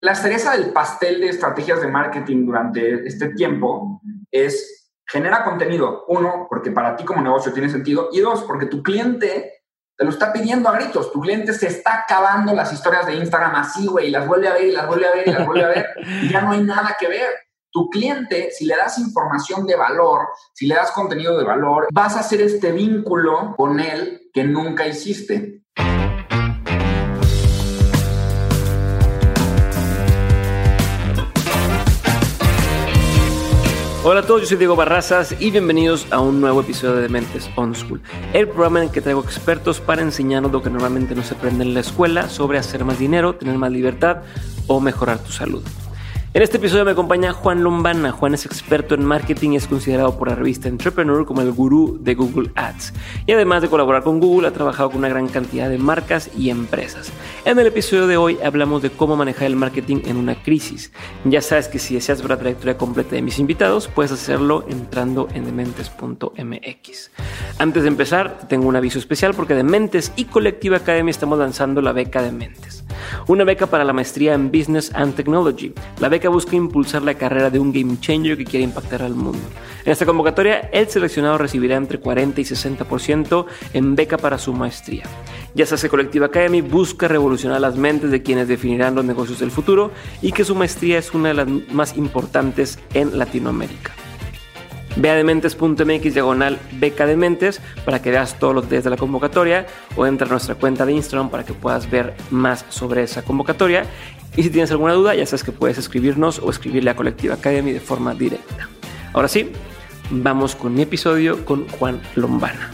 la cereza del pastel de estrategias de marketing durante este tiempo es genera contenido. Uno, porque para ti como negocio tiene sentido. Y dos, porque tu cliente te lo está pidiendo a gritos. Tu cliente se está acabando las historias de Instagram así, güey, y las vuelve a ver y las vuelve a ver y las vuelve a ver y ya no hay nada que ver. Tu cliente, si le das información de valor, si le das contenido de valor, vas a hacer este vínculo con él que nunca hiciste. Hola a todos, yo soy Diego Barrazas y bienvenidos a un nuevo episodio de Mentes On School, el programa en el que traigo expertos para enseñarnos lo que normalmente no se aprende en la escuela sobre hacer más dinero, tener más libertad o mejorar tu salud. En este episodio me acompaña Juan Lombana. Juan es experto en marketing y es considerado por la revista Entrepreneur como el gurú de Google Ads. Y además de colaborar con Google, ha trabajado con una gran cantidad de marcas y empresas. En el episodio de hoy hablamos de cómo manejar el marketing en una crisis. Ya sabes que si deseas ver la trayectoria completa de mis invitados, puedes hacerlo entrando en dementes.mx. Antes de empezar, tengo un aviso especial porque Dementes y Colectiva Academy estamos lanzando la beca de Mentes. Una beca para la maestría en Business and Technology. La beca busca impulsar la carrera de un game changer que quiere impactar al mundo. En esta convocatoria, el seleccionado recibirá entre 40 y 60% en beca para su maestría. Ya se hace Colectiva Academy busca revolucionar las mentes de quienes definirán los negocios del futuro y que su maestría es una de las más importantes en Latinoamérica. Ve a dementes.mx diagonal beca para que veas todos los detalles de la convocatoria o entra a nuestra cuenta de Instagram para que puedas ver más sobre esa convocatoria. Y si tienes alguna duda, ya sabes que puedes escribirnos o escribirle a Colectiva Academy de forma directa. Ahora sí, vamos con mi episodio con Juan Lombana.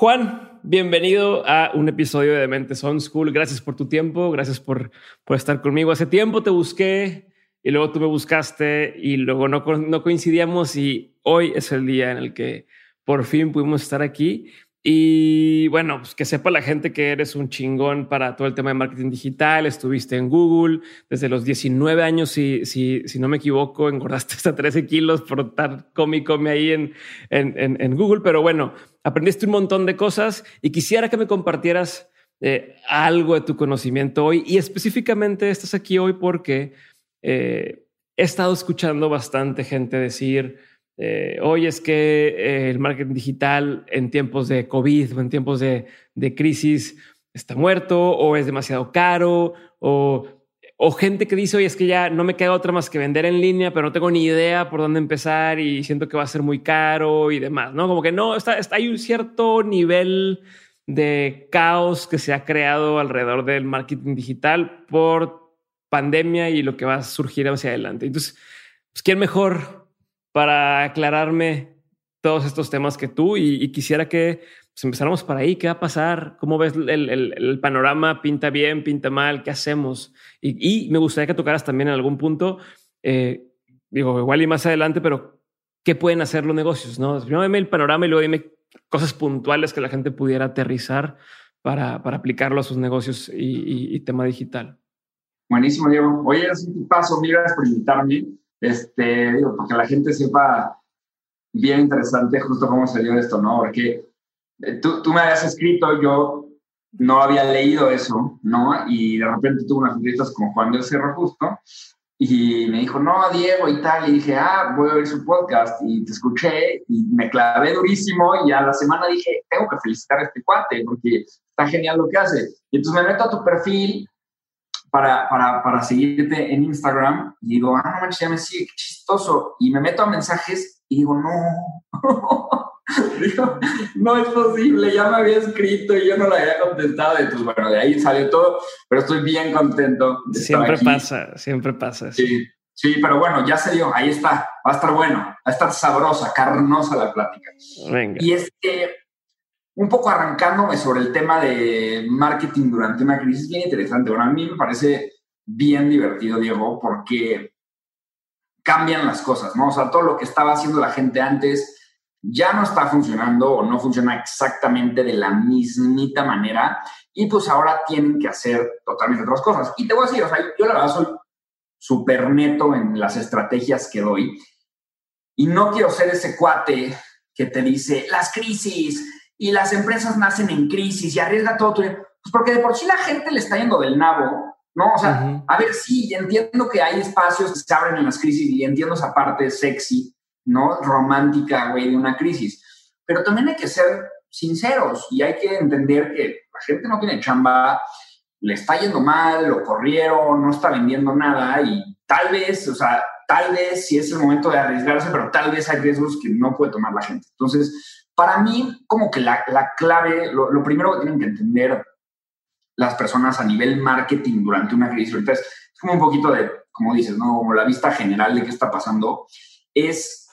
Juan, bienvenido a un episodio de Mentes On School. Gracias por tu tiempo, gracias por, por estar conmigo. Hace tiempo te busqué y luego tú me buscaste y luego no, no coincidíamos y hoy es el día en el que por fin pudimos estar aquí. Y bueno, pues que sepa la gente que eres un chingón para todo el tema de marketing digital. Estuviste en Google desde los 19 años, si, si, si no me equivoco, engordaste hasta 13 kilos por estar cómico ahí en, en, en, Google. Pero bueno, aprendiste un montón de cosas y quisiera que me compartieras eh, algo de tu conocimiento hoy. Y específicamente estás aquí hoy porque eh, he estado escuchando bastante gente decir eh, hoy es que eh, el marketing digital en tiempos de COVID o en tiempos de, crisis está muerto o es demasiado caro o, gente que dice, oye, es que ya no me queda otra más que vender en línea, pero no tengo ni idea por dónde empezar y siento que va a ser muy caro y demás, ¿no? Como que no, está, está, hay un cierto nivel de caos que se ha creado alrededor del marketing digital por pandemia y lo que va a surgir hacia adelante. Entonces, pues, ¿quién mejor para aclararme todos estos temas que tú y, quisiera que pues, empezáramos por ahí. ¿Qué va a pasar? ¿Cómo ves el, panorama? ¿Pinta bien? ¿Pinta mal? ¿Qué hacemos? Y, me gustaría que tocaras también en algún punto, eh, digo, igual y más adelante, pero ¿qué pueden hacer los negocios? ¿no? Primero dime el panorama y luego dime cosas puntuales que la gente pudiera aterrizar para, aplicarlo a sus negocios y, tema digital. Buenísimo, Diego. Oye, es un paso. Mil gracias por invitarme. Este, digo, porque la gente sepa bien interesante justo cómo salió esto, ¿no? Porque eh, tú, tú me habías escrito, yo no había leído eso, ¿no? Y de repente tuve unas entrevistas con Juan del Cerro justo y me dijo, no, Diego y tal, y dije, ah, voy a oír su podcast y te escuché y me clavé durísimo y a la semana dije, tengo que felicitar a este cuate porque está genial lo que hace. Y entonces me meto a tu perfil para, para, para seguirte en Instagram y digo, ah, no manches, ya me sigue, qué chistoso. Y me meto a mensajes y digo, no. digo, no es posible, ya me había escrito y yo no lo había contestado. Entonces, bueno, de ahí salió todo, pero estoy bien contento. siempre pasa, siempre pasa. Sí, sí, pero bueno, ya se dio, ahí está, va a estar bueno, va a estar sabrosa, carnosa la plática. Venga. Y es que un poco arrancándome sobre el tema de marketing durante una crisis bien interesante. Bueno, a mí me parece bien divertido, Diego, porque cambian las cosas, ¿no? O sea, todo lo que estaba haciendo la gente antes ya no está funcionando o no funciona exactamente de la mismita manera y pues ahora tienen que hacer totalmente otras cosas. Y te voy a decir, o sea, yo la verdad soy súper neto en las estrategias que doy y no quiero ser ese cuate que te dice las crisis y las empresas nacen en crisis y arriesga todo tu dinero. Pues porque de por sí la gente le está yendo del nabo, ¿no? O sea, a ver, sí, entiendo que hay espacios que se abren en las crisis y entiendo esa parte sexy, ¿no? Romántica, güey, de una crisis. Pero también hay que ser sinceros y hay que entender que la gente no tiene chamba, le está yendo mal, lo corrieron, no está vendiendo nada y tal vez, o sea, tal vez si es el momento de arriesgarse, pero tal vez hay riesgos que no puede tomar la gente. Entonces, para mí, como que la, clave, lo, primero que tienen que entender las personas a nivel marketing durante una crisis, ahorita es, como un poquito de, como dices, ¿no? Como la vista general de qué está pasando, es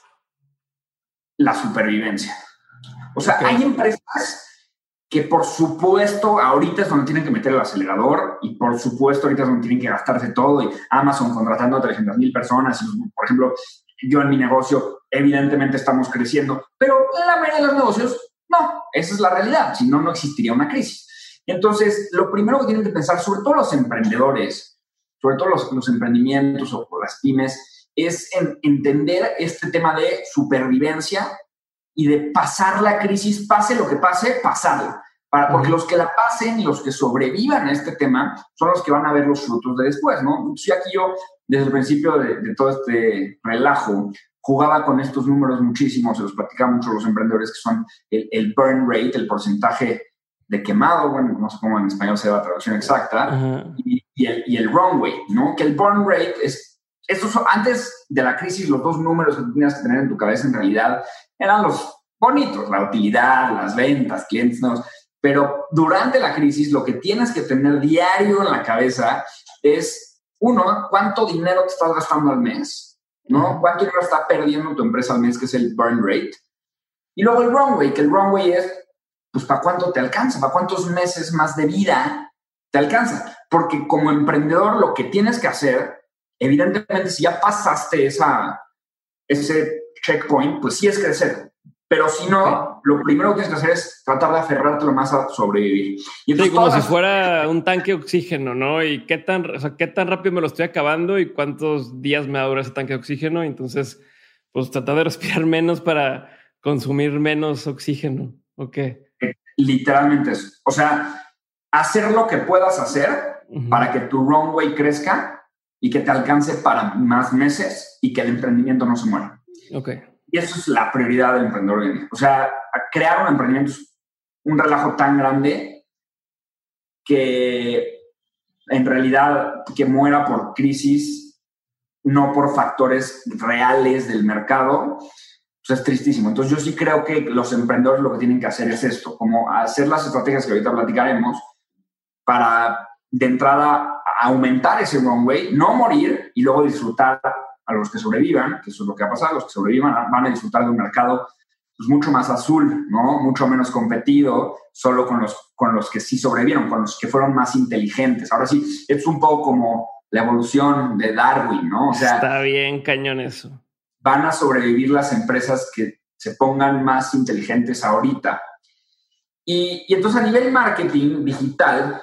la supervivencia. O sea, hay empresas que por supuesto ahorita es donde tienen que meter el acelerador y por supuesto ahorita es donde tienen que gastarse todo y Amazon contratando a 300 mil personas. Por ejemplo, yo en mi negocio evidentemente estamos creciendo, pero en la mayoría de los negocios no, esa es la realidad, si no, no existiría una crisis. Entonces, lo primero que tienen que pensar, sobre todo los emprendedores, sobre todo los, los emprendimientos o las pymes, es en entender este tema de supervivencia y de pasar la crisis, pase lo que pase, pasarla. Para, porque los que la pasen y los que sobrevivan a este tema son los que van a ver los frutos de después, ¿no? Sí, aquí yo, desde el principio de, todo este relajo, jugaba con estos números muchísimo, se los platicaba mucho los emprendedores, que son el, burn rate, el porcentaje de quemado, bueno, no sé cómo en español se da la traducción exacta, y, el, y el runway, ¿no? Que el burn rate es, estos antes de la crisis, los dos números que tenías que tener en tu cabeza en realidad eran los bonitos, la utilidad, las ventas, clientes nuevos. Pero durante la crisis lo que tienes que tener diario en la cabeza es, uno, cuánto dinero te estás gastando al mes, ¿no? ¿Cuánto dinero está perdiendo tu empresa al mes, que es el burn rate? Y luego el runway, que el runway es, pues, ¿para cuánto te alcanza? ¿Para cuántos meses más de vida te alcanza? Porque como emprendedor lo que tienes que hacer, evidentemente, si ya pasaste esa, ese checkpoint, pues sí es crecer. Pero si no, lo primero que tienes que hacer es tratar de aferrarte lo más a sobrevivir. Y sí, como si fuera un tanque de oxígeno, ¿no? Y qué tan, o sea, qué tan rápido me lo estoy acabando y cuántos días me dura ese tanque de oxígeno. Entonces, pues tratar de respirar menos para consumir menos oxígeno. ¿Ok? Literalmente eso. O sea, hacer lo que puedas hacer para que tu runway crezca y que te alcance para más meses y que el emprendimiento no se muera. Ok. Y eso es la prioridad del emprendedor O sea, crear un emprendimiento es un relajo tan grande que en realidad que muera por crisis, no por factores reales del mercado, pues es tristísimo. Entonces yo sí creo que los emprendedores lo que tienen que hacer es esto, como hacer las estrategias que ahorita platicaremos para de entrada aumentar ese runway, no morir y luego disfrutar a los que sobrevivan, que eso es lo que ha pasado, los que sobrevivan van a disfrutar de un mercado pues, mucho más azul, ¿no? Mucho menos competido, solo con los, con los que sí sobrevivieron, con los que fueron más inteligentes. Ahora sí, es un poco como la evolución de Darwin, ¿no? O sea, está bien cañón eso. Van a sobrevivir las empresas que se pongan más inteligentes ahorita. Y, y entonces a nivel marketing digital,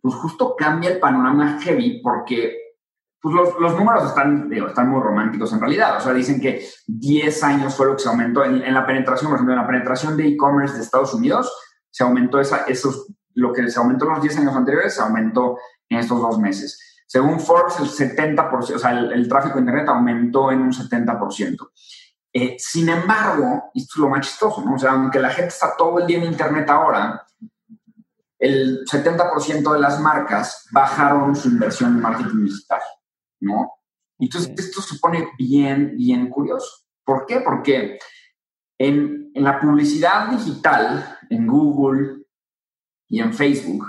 pues justo cambia el panorama heavy porque pues los, los números están, están muy románticos en realidad. O sea, dicen que 10 años fue lo que se aumentó en, la penetración, por ejemplo, en la penetración de e-commerce de Estados Unidos, se aumentó esa, esos, lo que se aumentó en los 10 años anteriores, se aumentó en estos dos meses. Según Forbes, el 70%, o sea, el, tráfico de Internet aumentó en un 70%. Eh, sin embargo, esto es lo más chistoso, ¿no? O sea, aunque la gente está todo el día en Internet ahora, el 70% de las marcas bajaron su inversión en marketing digital. ¿No? Entonces, esto se pone bien, bien curioso. ¿Por qué? Porque en, en, la publicidad digital, en Google y en Facebook,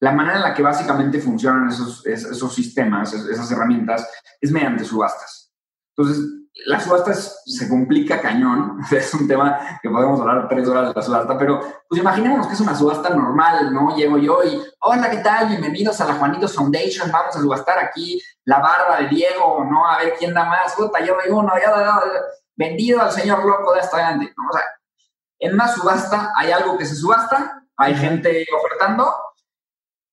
la manera en la que básicamente funcionan esos, esos sistemas, esas herramientas, es mediante subastas. Entonces, la subasta se complica cañón, es un tema que podemos hablar tres horas de la subasta, pero pues imaginémonos que es una subasta normal, ¿no? Llego yo y, hola, ¿qué tal? Bienvenidos a la Juanitos Foundation, vamos a subastar aquí la barba de Diego, ¿no? A ver quién da más, puta, yo doy uno, ya, ya, vendido al señor loco de hasta adelante, ¿no? O sea, en una subasta hay algo que se subasta, hay gente ofertando,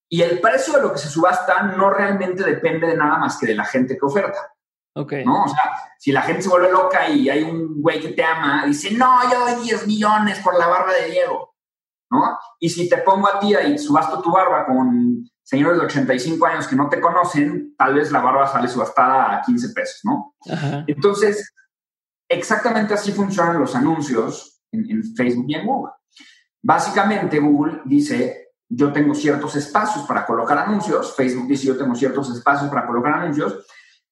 y el precio de lo que se subasta no realmente depende de nada más que de la gente que oferta. Okay. ¿No? O sea, si la gente se vuelve loca y hay un güey que te ama, dice, no, yo doy 10 millones por la barba de Diego, ¿no? Y si te pongo a ti y subasto tu barba con señores de 85 años que no te conocen, tal vez la barba sale subastada a 15 pesos, ¿no? Entonces, exactamente así funcionan los anuncios en, en Facebook y en Google. Básicamente, Google dice, yo tengo ciertos espacios para colocar anuncios, Facebook dice, yo tengo ciertos espacios para colocar anuncios,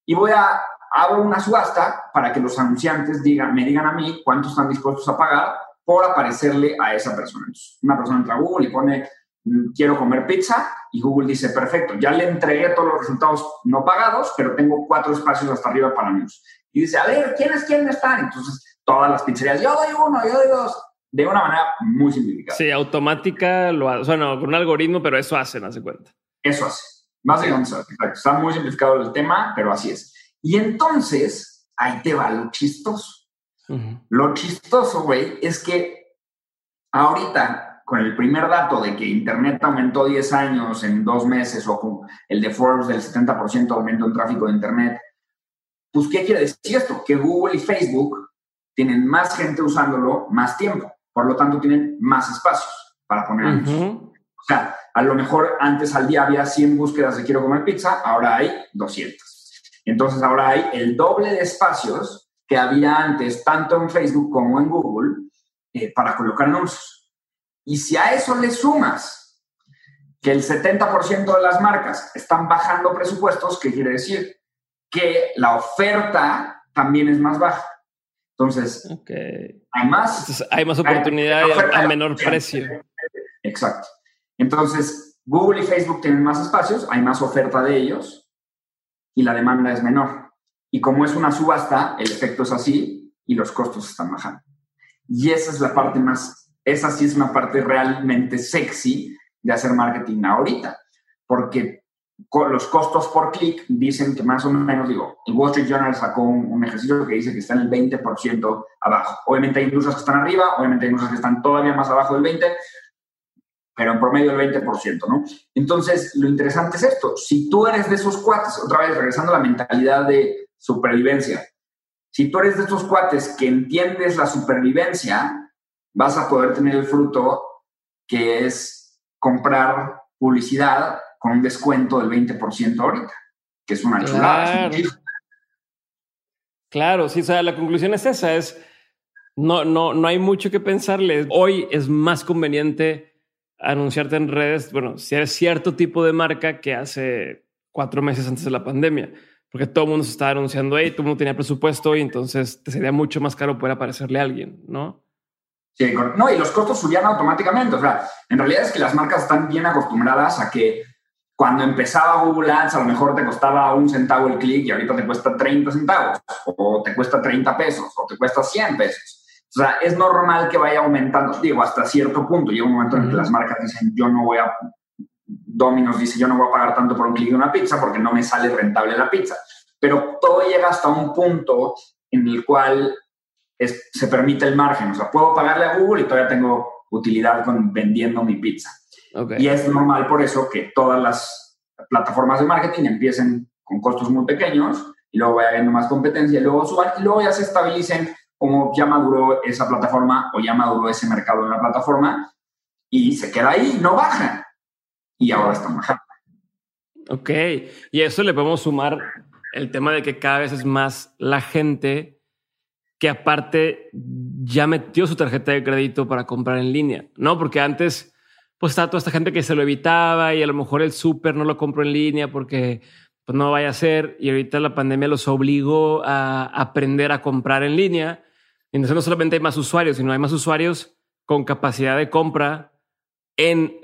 y voy a abro una subasta para que los anunciantes digan, me digan a mí cuánto están dispuestos a pagar por aparecerle a esa persona. una persona entra a Google y pone, mm, quiero comer pizza, y Google dice, perfecto, ya le entregué todos los resultados no pagados, pero tengo cuatro espacios hasta arriba para anuncios. Y dice, a ver, ¿quiénes quieren estar? Entonces, todas las pizzerías, yo doy uno, yo doy dos, de una manera muy simplificada. Sí, automática, lo hace, bueno, con un algoritmo, pero eso hace, hace cuenta. Eso hace. Básicamente, está muy simplificado el tema, pero así es. Y entonces, ahí te va lo chistoso. Lo chistoso, güey, es que ahorita, con el primer dato de que Internet aumentó 10 años en dos meses, o con el de Forbes del 70% aumento en tráfico de Internet, pues, ¿qué quiere decir esto? Que Google y Facebook tienen más gente usándolo más tiempo. Por lo tanto, tienen más espacios para poner O sea, a lo mejor antes al día había 100 búsquedas de quiero comer pizza, ahora hay 200. Entonces ahora hay el doble de espacios que había antes, tanto en Facebook como en Google, eh, para colocar anuncios. Y si a eso le sumas que el 70% de las marcas están bajando presupuestos, ¿qué quiere decir? Que la oferta también es más baja. Entonces, hay más. hay más oportunidad a menor precio. Exacto. Entonces, Google y Facebook tienen más espacios, hay más oferta de ellos y la demanda es menor. Y como es una subasta, el efecto es así y los costos están bajando. Y esa es la parte más, esa sí es una parte realmente sexy de hacer marketing ahorita, porque los costos por clic dicen que más o menos, digo, el Wall Street Journal sacó un, ejercicio que dice que está en el 20% abajo. Obviamente hay industrias que están arriba, obviamente hay industrias que están todavía más abajo del 20%, pero en promedio el 20%, ¿no? Entonces, lo interesante es esto, si tú eres de esos cuates, otra vez regresando a la mentalidad de supervivencia, si tú eres de esos cuates que entiendes la supervivencia, vas a poder tener el fruto que es comprar publicidad con un descuento del 20% ahorita, que es una chulada. Claro, sí, o sea, la conclusión es esa, es no, no, no hay mucho que pensarle. Hoy es más conveniente anunciarte en redes, bueno, si eres cierto tipo de marca que hace cuatro meses antes de la pandemia, porque todo el mundo se estaba anunciando ahí, todo el mundo tenía presupuesto y entonces te sería mucho más caro poder aparecerle a alguien, ¿no? Sí, no, y los costos subían automáticamente. O sea, en realidad es que las marcas están bien acostumbradas a que cuando empezaba Google Ads a lo mejor te costaba un centavo el clic y ahorita te cuesta 30 centavos, o te cuesta 30 pesos, o te cuesta 100 pesos. O sea, es normal que vaya aumentando, digo, hasta cierto punto. Llega un momento en que las marcas dicen, yo no voy a, Domino's dice, yo no voy a pagar tanto por un clic de una pizza porque no me sale rentable la pizza. Pero todo llega hasta un punto en el cual se permite el margen. O sea, puedo pagarle a Google y todavía tengo utilidad con vendiendo mi pizza. Y es normal por eso que todas las plataformas de marketing empiecen con costos muy pequeños y luego vaya habiendo más competencia y luego suban y luego ya se estabilicen como ya maduró esa plataforma o ya maduró ese mercado en la plataforma y se queda ahí, no baja. Y ahora está bajando. Ok, y a eso le podemos sumar el tema de que cada vez es más la gente que aparte ya metió su tarjeta de crédito para comprar en línea, ¿no? Porque antes pues estaba toda esta gente que se lo evitaba y a lo mejor el súper no lo compro en línea porque pues no vaya a ser y ahorita la pandemia los obligó a aprender a comprar en línea entonces no solamente hay más usuarios, sino hay más usuarios con capacidad de compra en,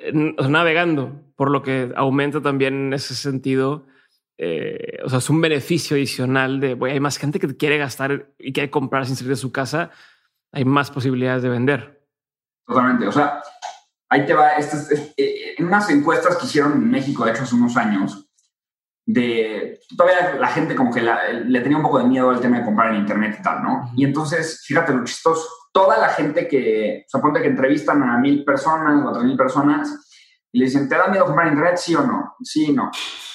navegando, por lo que aumenta también en ese sentido. Eh, o sea, es un beneficio adicional de hay más gente que quiere gastar y quiere comprar sin salir de su casa. Hay más posibilidades de vender. Totalmente. O sea, ahí te va. Eh, en unas encuestas que hicieron en México, de hecho, hace unos años, de todavía la gente como que le tenía un poco de miedo al tema de comprar en internet y tal, ¿no? Y entonces, fíjate lo chistoso, toda la gente que, se que entrevistan a mil personas o a tres mil personas y le dicen, ¿te da miedo comprar en internet? Sí o no, sí o no.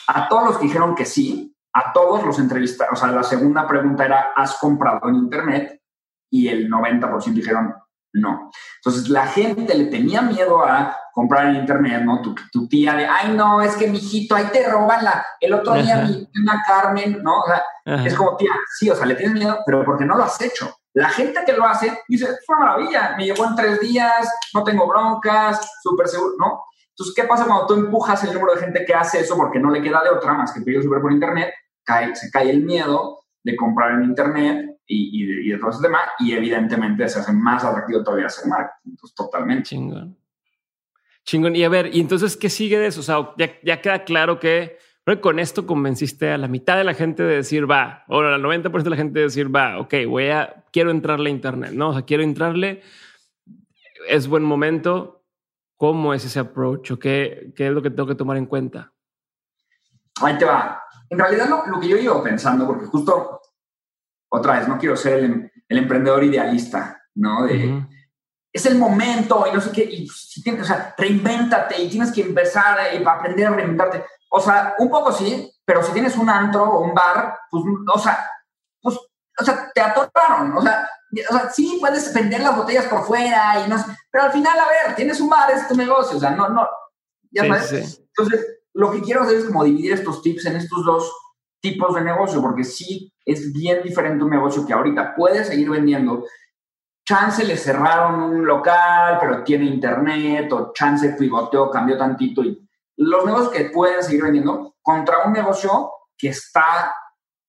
A todos los que dijeron que sí, a todos los entrevistados, o sea, la segunda pregunta era, ¿has comprado en Internet? Y el 90% dijeron, no. Entonces la gente le tenía miedo a comprar en internet, ¿no? Tu, tu tía de, ay, no, es que mijito, ahí te roban la. El otro día mi tía Carmen, ¿no? O sea, es como, tía, sí, o sea, le tienes miedo, pero porque no lo has hecho. La gente que lo hace dice, fue una maravilla, me llegó en tres días, no tengo broncas, súper seguro, ¿no? Entonces, ¿qué pasa cuando tú empujas el número de gente que hace eso porque no le queda de otra más que pedir súper por internet? Cae, se cae el miedo de comprar en internet y, y, y de todo ese tema, y evidentemente se hace más atractivo todavía hacer marketing. Entonces, totalmente. Chingón. Chingón. Y a ver, ¿y entonces qué sigue de eso? O sea, ya, ya queda claro que con esto convenciste a la mitad de la gente de decir va, o al 90% de la gente de decir va, ok, voy a, quiero entrarle a Internet, ¿no? O sea, quiero entrarle, es buen momento. ¿Cómo es ese approach? ¿O qué, qué es lo que tengo que tomar en cuenta? Ahí te va. En realidad, lo, lo que yo iba pensando, porque justo otra vez, no quiero ser el, el emprendedor idealista, ¿no? De, uh -huh. Es el momento y no sé qué, y si tienes, o sea, reinvéntate y tienes que empezar a aprender a reinventarte. O sea, un poco sí, pero si tienes un antro o un bar, pues, o sea, pues, o sea, te atoraron, o sea, o sea, sí puedes vender las botellas por fuera y no sé, pero al final, a ver, tienes un bar, es tu negocio, o sea, no, no, ya Sí, sabes. sí. Entonces, lo que quiero hacer es como dividir estos tips en estos dos tipos de negocio, porque sí es bien diferente un negocio que ahorita puede seguir vendiendo. Chance le cerraron un local, pero tiene internet, o chance pivoteó, cambió tantito. Y los negocios que pueden seguir vendiendo contra un negocio que está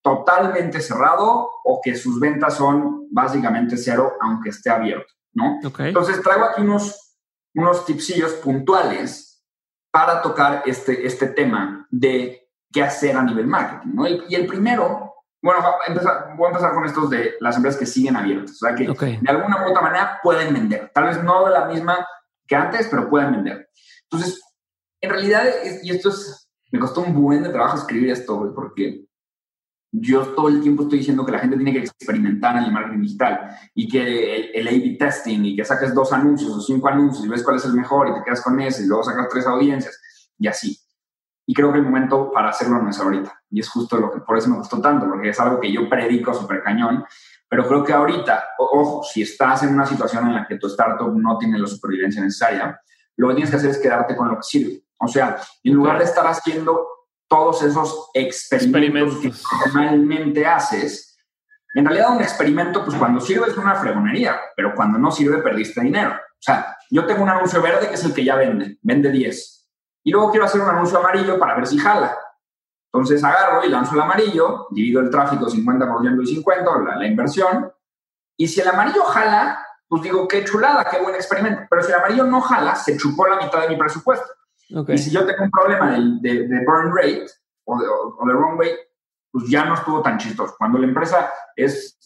totalmente cerrado o que sus ventas son básicamente cero, aunque esté abierto, ¿no? Ok. Entonces traigo aquí unos, unos tipsillos puntuales para tocar este, este tema de qué hacer a nivel marketing, ¿no? Y, y el primero, bueno, va a empezar, voy a empezar con estos de las empresas que siguen abiertas, o sea, que Ok. de alguna u otra manera pueden vender, tal vez no de la misma que antes, pero pueden vender. Entonces, en realidad, es- y esto es, me costó un buen de trabajo escribir esto, güey, porque yo todo el tiempo estoy diciendo que la gente tiene que experimentar en el marketing digital y que el, el A-B testing y que saques dos anuncios o cinco anuncios y ves cuál es el mejor y te quedas con ese y luego sacas tres audiencias y así. Y creo que el momento para hacerlo no es ahorita. Y es justo lo que por eso me costó tanto, porque es algo que yo predico súper cañón. Pero creo que ahorita, ojo, si estás en una situación en la que tu startup no tiene la supervivencia necesaria, lo que tienes que hacer es quedarte con lo que sirve. O sea, en lugar de estar haciendo todos esos experimentos, que Experimentos. normalmente haces, en realidad un experimento, pues cuando sirve es una fregonería, pero cuando no sirve perdiste dinero. O sea, yo tengo un anuncio verde que es el que ya vende, vende 10. Y luego quiero hacer un anuncio amarillo para ver si jala. Entonces agarro y lanzo el amarillo, divido el tráfico 50% y 50%, la, la inversión, y si el amarillo jala, pues digo, qué chulada, qué buen experimento. Pero si el amarillo no jala, se chupó la mitad de mi presupuesto. Ok. Y si yo tengo un problema de, de, de burn rate o de, o, de pues ya no estuvo tan chistoso. Cuando la empresa es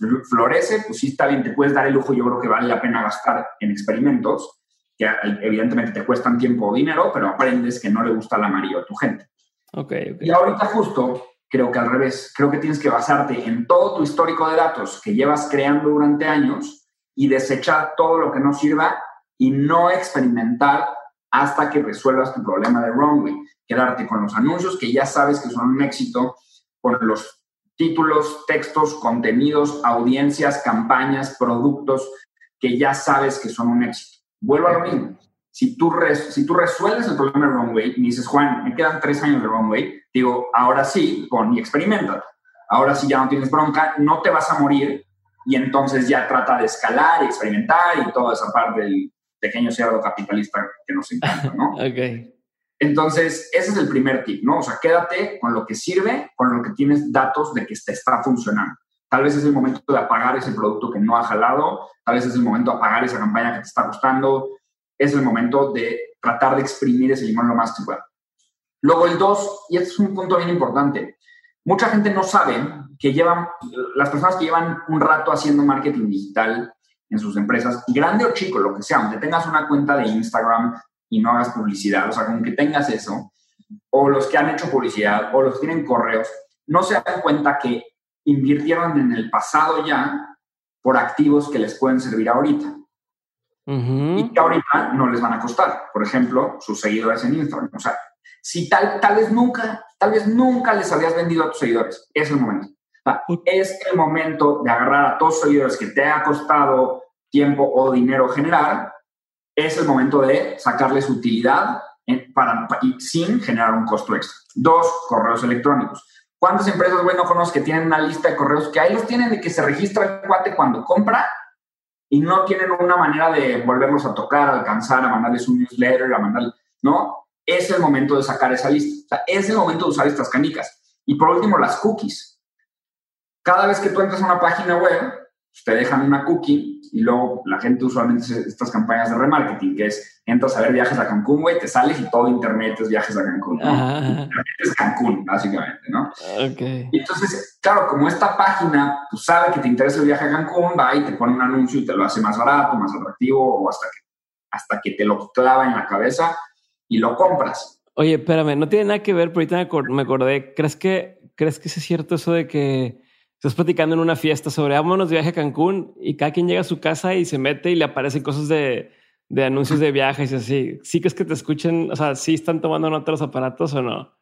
fl- florece, pues sí está bien, te puedes dar el lujo, yo creo que vale la pena gastar en experimentos que evidentemente te cuestan tiempo o dinero, pero aprendes que no le gusta el amarillo a tu gente. Y ahorita justo creo que al revés, creo que tienes que basarte en todo tu histórico de datos que llevas creando durante años y desechar todo lo que no sirva y no experimentar hasta que resuelvas tu problema de runway. Quedarte con los anuncios que ya sabes que son un éxito, con los títulos, textos, contenidos, audiencias, campañas, productos que ya sabes que son un éxito. Vuelvo a lo mismo. Si tú, res- si tú resuelves el problema de runway y dices, Juan, me quedan tres años de runway, digo, ahora sí, pon y experimenta. Ahora sí ya no tienes bronca, no te vas a morir y entonces ya trata de escalar y experimentar y toda esa parte del pequeño cerdo capitalista que nos encanta, ¿no? Ok. Entonces, ese es el primer tip, ¿no? O sea, quédate con lo que sirve, con lo que tienes datos de que te está funcionando. Tal vez es el momento de apagar ese producto que no ha jalado, tal vez es el momento de apagar esa campaña que te está gustando, es el momento de tratar de exprimir ese limón lo más que pueda. Luego el dos, y este es un punto bien importante, mucha gente no sabe que llevan, las personas que llevan un rato haciendo marketing digital en sus empresas, grande o chico, lo que sea, aunque tengas una cuenta de Instagram y no hagas publicidad, o sea, con que tengas eso, o los que han hecho publicidad, o los que tienen correos, no se dan cuenta que invirtieron en el pasado ya por activos que les pueden servir ahorita y Ujú. que ahorita no les van a costar. Por ejemplo, sus seguidores en Instagram. O sea, Si tal, tal vez nunca, tal vez nunca les habías vendido a tus seguidores, es el momento. es el momento de agarrar a todos los seguidores que te ha costado tiempo o dinero generar, es el momento de sacarles utilidad para, sin generar un costo extra. Dos, correos electrónicos. ¿Cuántas empresas, bueno, conozco que tienen una lista de correos que ahí los tienen de que se registra el cuate cuando compra y no tienen una manera de volverlos a tocar, alcanzar, a mandarles un newsletter, a mandarles, ¿no? Es el momento de sacar esa lista. O sea, es el momento de usar estas canicas. Y por último, las cookies. Cada vez que tú entras a una página web, pues, te dejan una cookie y luego la gente usualmente hace estas campañas de remarketing, que es entras a ver viajes a Cancún, güey, te sales y todo internet es viajes a Cancún. ¿no? Es Cancún, básicamente, ¿no? Okay. Y entonces, claro, como esta página pues, sabe que te interesa el viaje a Cancún, va y te pone un anuncio y te lo hace más barato, más atractivo o hasta que, hasta que te lo clava en la cabeza y lo compras. Oye, espérame, no tiene nada que ver, pero ahorita me acordé. ¿Crees que, ¿crees que es cierto eso de que estás platicando en una fiesta sobre vámonos de viaje a Cancún y cada quien llega a su casa y se mete y le aparecen cosas de, de anuncios de viajes y así. ¿Sí que es que te escuchen? O sea, ¿sí están tomando nota los aparatos o no?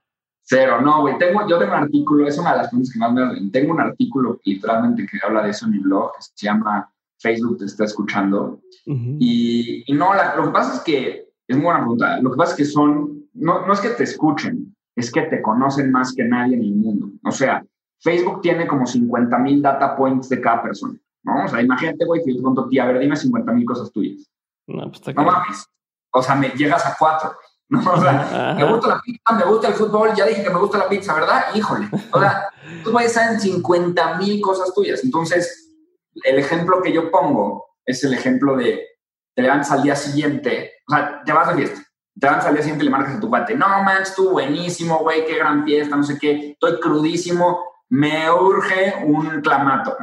Cero, no, güey. Tengo, yo tengo un artículo, es una de las cosas que más me Tengo un artículo literalmente que habla de eso en mi blog, que se llama Facebook te está escuchando. y, y, no, lo que pasa es que, es muy buena pregunta, lo que pasa es que son, no, no es que te escuchen, es que te conocen más que nadie en el mundo. O sea, Facebook tiene como 50 mil data points de cada persona, ¿no? O sea, imagínate, güey, que yo te conto, tía, a ver, dime 50 mil cosas tuyas. No, pues está no mames. O sea, me llegas a cuatro. ¿no? O sea, me gusta la pizza, me gusta el fútbol, ya dije que me gusta la pizza, ¿verdad? Híjole. O sea, tú vas a en 50 mil cosas tuyas. Entonces, el ejemplo que yo pongo es el ejemplo de te levantas al día siguiente, o sea, te vas de fiesta, te levantas al día siguiente y le marcas a tu cuate, no manches, tú buenísimo, güey, qué gran fiesta, no sé qué, estoy crudísimo, me urge un clamato.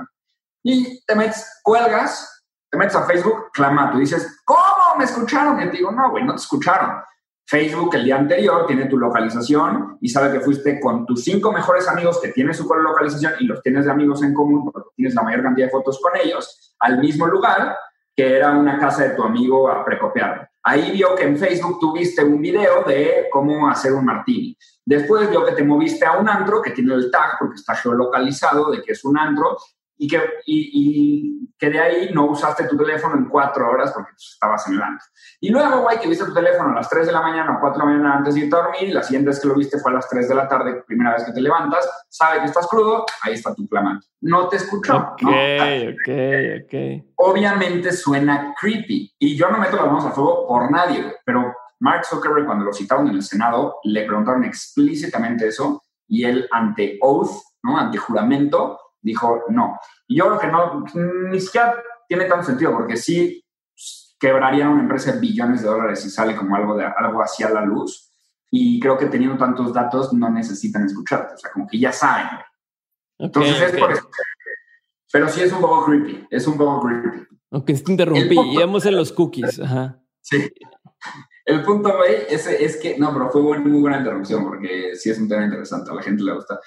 Y te metes, cuelgas, te metes a Facebook, clamato, y dices, ¿cómo me escucharon? Y te digo, no, güey, no te escucharon. Facebook el día anterior tiene tu localización y sabe que fuiste con tus cinco mejores amigos que tienen su localización y los tienes de amigos en común porque tienes la mayor cantidad de fotos con ellos al mismo lugar que era una casa de tu amigo a precopiar. Ahí vio que en Facebook tuviste un video de cómo hacer un martini. Después vio que te moviste a un antro que tiene el tag porque está geolocalizado de que es un antro y que, y, que de ahí no usaste tu teléfono en cuatro horas porque pues, estabas en antro. Y luego, güey, que viste tu teléfono a las 3 de la mañana o 4 de la mañana antes de irte a dormir y la siguiente vez que lo viste fue a las 3 de la tarde, primera vez que te levantas, sabe que estás crudo, ahí está tu clamante. No te escuchó. Ok, ¿no? ok, ok. Obviamente suena creepy y yo no meto las manos a fuego por nadie, pero Mark Zuckerberg cuando lo citaron en el Senado le preguntaron explícitamente eso y él ante oath, ¿no? Ante juramento, dijo no. Y yo creo que no, ni siquiera tiene tanto sentido, porque sí quebrarían una empresa de billones de dólares si sale como algo, de, algo así a la luz. Y creo que teniendo tantos datos no necesitan escucharte, o sea, como que ya saben. Entonces es por eso. Pero sí es un poco creepy, es un poco creepy. Aunque te interrumpí, íbamos en los cookies. Ajá. Sí. El punto, güey, es, es que, no, pero fue muy buena interrupción porque sí es un tema interesante, a la gente le gusta.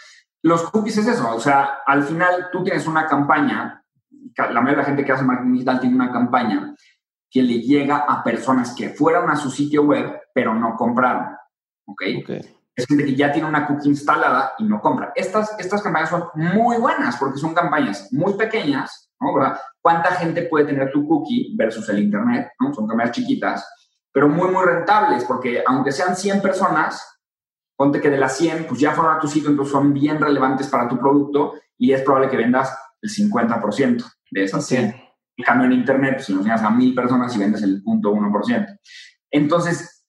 Los cookies es eso, o sea, al final tú tienes una campaña, la mayoría de la gente que hace marketing digital tiene una campaña que le llega a personas que fueron a su sitio web, pero no compraron. ¿Ok? okay. Es gente que ya tiene una cookie instalada y no compra. Estas, estas campañas son muy buenas porque son campañas muy pequeñas, ¿no? ¿verdad? ¿Cuánta gente puede tener tu cookie versus el Internet? ¿no? Son campañas chiquitas, pero muy, muy rentables porque aunque sean 100 personas, ponte que de las 100, pues ya fueron a tu sitio, entonces son bien relevantes para tu producto y es probable que vendas el 50% de esas 100. En cambio, en Internet, pues, si lo enseñas a mil personas y vendes el 0.1%. Entonces,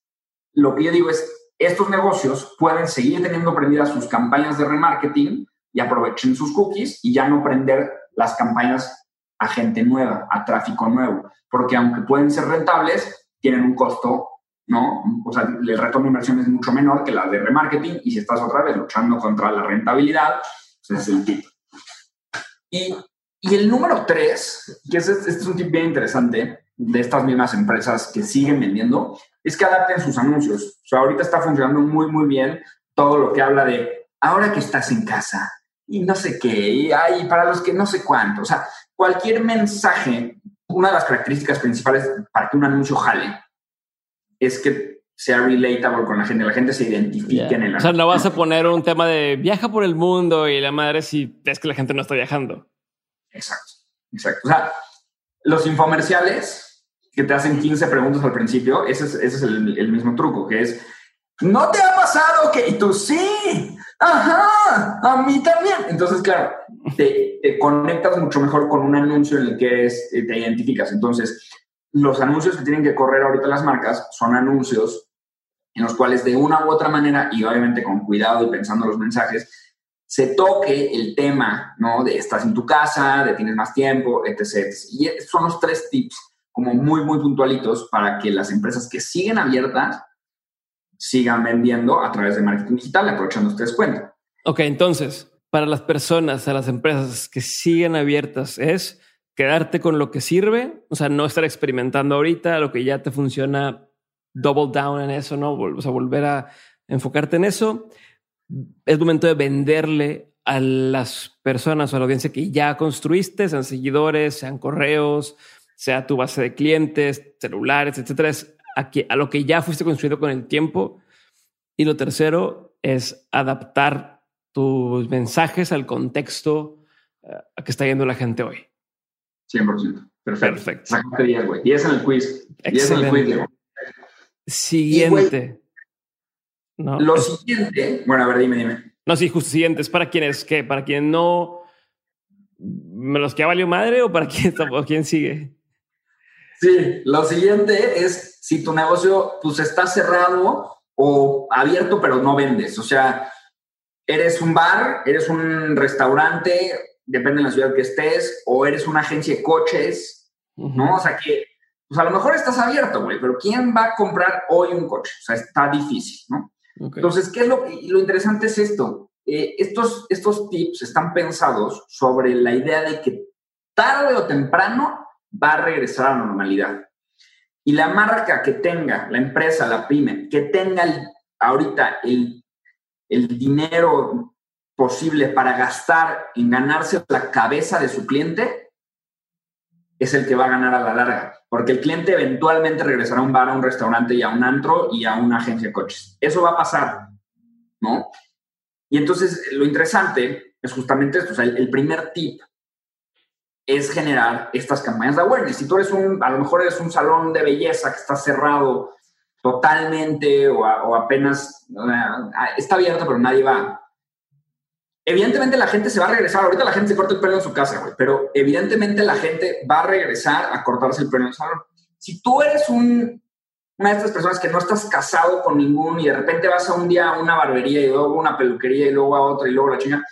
lo que yo digo es, estos negocios pueden seguir teniendo prendidas sus campañas de remarketing y aprovechen sus cookies y ya no prender las campañas a gente nueva, a tráfico nuevo, porque aunque pueden ser rentables, tienen un costo ¿no? O sea, el retorno de inversión es mucho menor que la de remarketing y si estás otra vez luchando contra la rentabilidad, pues es el tip. Y, y el número tres, que es, este es un tip bien interesante de estas mismas empresas que siguen vendiendo, es que adapten sus anuncios. O sea, ahorita está funcionando muy, muy bien todo lo que habla de ahora que estás en casa y no sé qué, y hay para los que no sé cuánto. O sea, cualquier mensaje, una de las características principales para que un anuncio jale es que sea relatable con la gente, la gente se identifique en el... O sea, no vas a poner un tema de viaja por el mundo y la madre si es que la gente no está viajando. Exacto, exacto. O sea, los infomerciales que te hacen 15 preguntas al principio, ese es, ese es el, el mismo truco, que es, ¿no te ha pasado que y tú sí? Ajá, a mí también. Entonces, claro, te, te, conectas mucho mejor con un anuncio en el que eh, te identificas. Entonces, los anuncios que tienen que correr ahorita las marcas son anuncios en los cuales de una u otra manera, y obviamente con cuidado y pensando los mensajes, se toque el tema, ¿no? De estás en tu casa, de tienes más tiempo, etc. Y son los tres tips como muy, muy puntualitos para que las empresas que siguen abiertas sigan vendiendo a través de marketing digital, aprovechando este descuento. Ok, entonces, para las personas, a las empresas que siguen abiertas, es quedarte con lo que sirve, o sea, no estar experimentando ahorita, lo que ya te funciona, double down en eso, ¿no? O sea, volver a enfocarte en eso. Es momento de venderle a las personas o a la audiencia que ya construiste, sean seguidores, sean correos, sea tu base de clientes, celulares, etcétera. Es a, lo que ya fuiste construido con el tiempo. Y lo tercero es adaptar tus mensajes al contexto a que está yendo la gente hoy. 100%. Perfecto. Perfecto. 10, güey. 10 en el quiz. 10 en el quiz, Siguiente. No, lo siguiente, bueno, a ver, dime, dime. No, sí, justo siguiente. ¿Es para quienes qué? ¿Para quien no me los que ha valido madre o para quién, o quién sigue? Sí, lo siguiente es si tu negocio pues está cerrado o abierto pero no vendes. O sea, eres un bar, eres un restaurante, depende de la ciudad que estés, o eres una agencia de coches, uh -huh. ¿no? O sea que, pues a lo mejor estás abierto, güey, pero ¿quién va a comprar hoy un coche? O sea, está difícil, ¿no? Okay. Entonces, ¿qué es lo, lo interesante es esto? Eh, estos, estos tips están pensados sobre la idea de que tarde o temprano va a regresar a la normalidad. Y la marca que tenga, la empresa, la pyme, que tenga el, ahorita el, el dinero posible para gastar en ganarse la cabeza de su cliente, es el que va a ganar a la larga. Porque el cliente eventualmente regresará a un bar, a un restaurante y a un antro y a una agencia de coches. Eso va a pasar, ¿no? Y entonces lo interesante es justamente esto. O sea, el, el primer tip es generar estas campañas de awareness. Si tú eres un, a lo mejor eres un salón de belleza que está cerrado totalmente o, a, o apenas uh, está abierto, pero nadie va. Evidentemente la gente se va a regresar. Ahorita la gente se corta el pelo en su casa, güey, pero evidentemente la gente va a regresar a cortarse el pelo en el salón. Si tú eres un, una de estas personas que no estás casado con ningún y de repente vas a un día a una barbería y luego a una peluquería y luego a otra y luego a la chinga,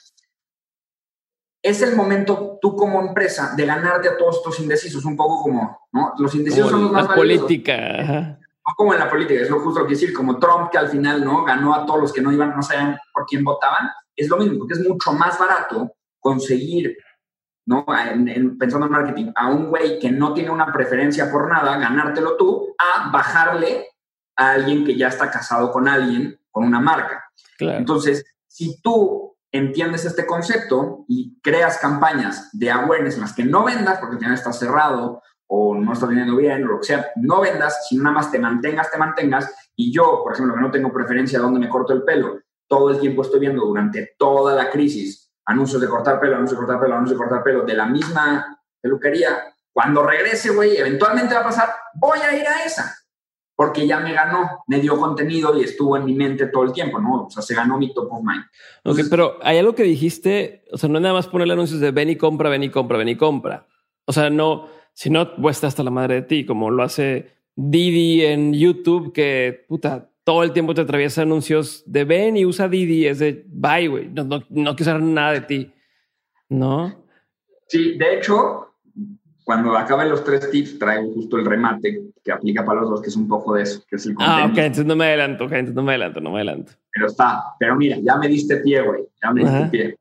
es el momento tú como empresa de ganarte a todos estos indecisos, un poco como, ¿no? Los indecisos como son los más la política. No como en la política, es lo justo lo que decir, como Trump que al final, ¿no? Ganó a todos los que no iban, no sabían por quién votaban, es lo mismo, porque es mucho más barato conseguir, ¿no? En, en, pensando en marketing, a un güey que no tiene una preferencia por nada, ganártelo tú, a bajarle a alguien que ya está casado con alguien, con una marca. Claro. Entonces, si tú entiendes este concepto y creas campañas de awareness en las que no vendas porque final está cerrado o no estás vendiendo bien o lo que sea, no vendas, sino nada más te mantengas, te mantengas. Y yo, por ejemplo, que no tengo preferencia de dónde me corto el pelo, todo el tiempo estoy viendo durante toda la crisis anuncios de cortar pelo, anuncios de cortar pelo, anuncios de cortar pelo de la misma peluquería. Cuando regrese, güey, eventualmente va a pasar, voy a ir a esa porque ya me ganó, me dio contenido y estuvo en mi mente todo el tiempo, ¿no? O sea, se ganó mi top of mind. Entonces, ok, pero hay algo que dijiste, o sea, no es nada más ponerle anuncios de ven y compra, ven y compra, ven y compra. O sea, no, si no, vuestra hasta la madre de ti, como lo hace Didi en YouTube, que puta, todo el tiempo te atraviesa anuncios de ven y usa Didi, es de bye, güey, no, no, no quiero saber nada de ti, ¿no? Sí, de hecho, cuando acaben los tres tips, traigo justo el remate que aplica para los dos, que es un poco de eso, que es el contenido. Ah, ok, entonces no me adelanto, ok, entonces no me adelanto, no me adelanto. Pero está, pero mira, ya me diste pie, güey, ya me diste Ajá. pie.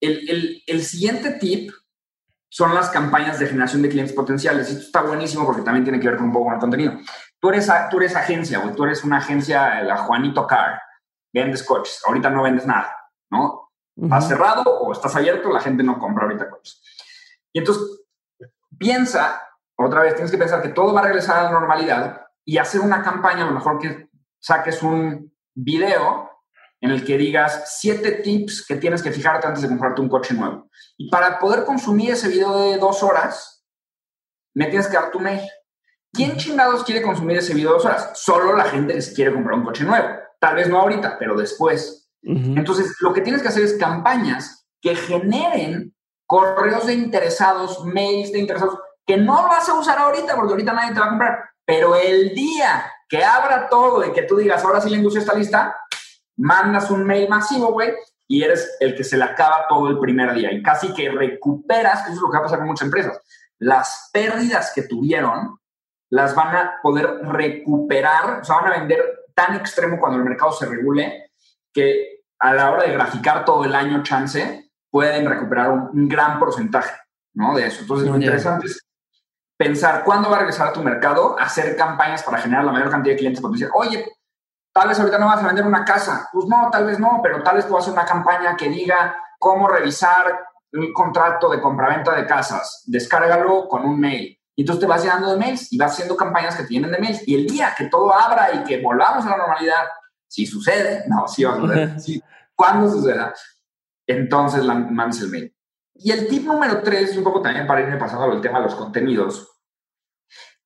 El, el, el, siguiente tip son las campañas de generación de clientes potenciales. Esto está buenísimo porque también tiene que ver con un poco con el contenido. Tú eres, tú eres agencia, güey, tú eres una agencia, la Juanito Car, vendes coches, ahorita no vendes nada, ¿no? Uh -huh. ¿Estás cerrado o estás abierto? La gente no compra ahorita coches. Y entonces piensa, otra vez tienes que pensar que todo va a regresar a la normalidad y hacer una campaña, a lo mejor que saques un video en el que digas siete tips que tienes que fijarte antes de comprarte un coche nuevo. Y para poder consumir ese video de dos horas, me tienes que dar tu mail. ¿Quién chingados quiere consumir ese video de dos horas? Solo la gente que se quiere comprar un coche nuevo. Tal vez no ahorita, pero después. Entonces, lo que tienes que hacer es campañas que generen correos de interesados, mails de interesados, que no vas a usar ahorita porque ahorita nadie te va a comprar. Pero el día que abra todo y que tú digas, ahora sí la industria está lista, mandas un mail masivo, güey, y eres el que se le acaba todo el primer día. Y casi que recuperas, que eso es lo que va a pasar con muchas empresas, las pérdidas que tuvieron las van a poder recuperar, o sea, van a vender tan extremo cuando el mercado se regule que a la hora de graficar todo el año chance, pueden recuperar un, gran porcentaje ¿no? de eso. Entonces, lo interesante es pensar cuándo va a regresar a tu mercado, hacer campañas para generar la mayor cantidad de clientes potenciales. Oye, tal vez ahorita no vas a vender una casa. Pues no, tal vez no, pero tal vez tú hacer una campaña que diga cómo revisar un contrato de compraventa de casas. Descárgalo con un mail. Y entonces te vas llenando de mails y vas haciendo campañas que te llenen de mails. Y el día que todo abra y que volvamos a la normalidad, si sucede, no, si va a suceder, cuando suceda, entonces mandes el mail. Y el tip número tres, un poco también para irme pasando al tema de los contenidos,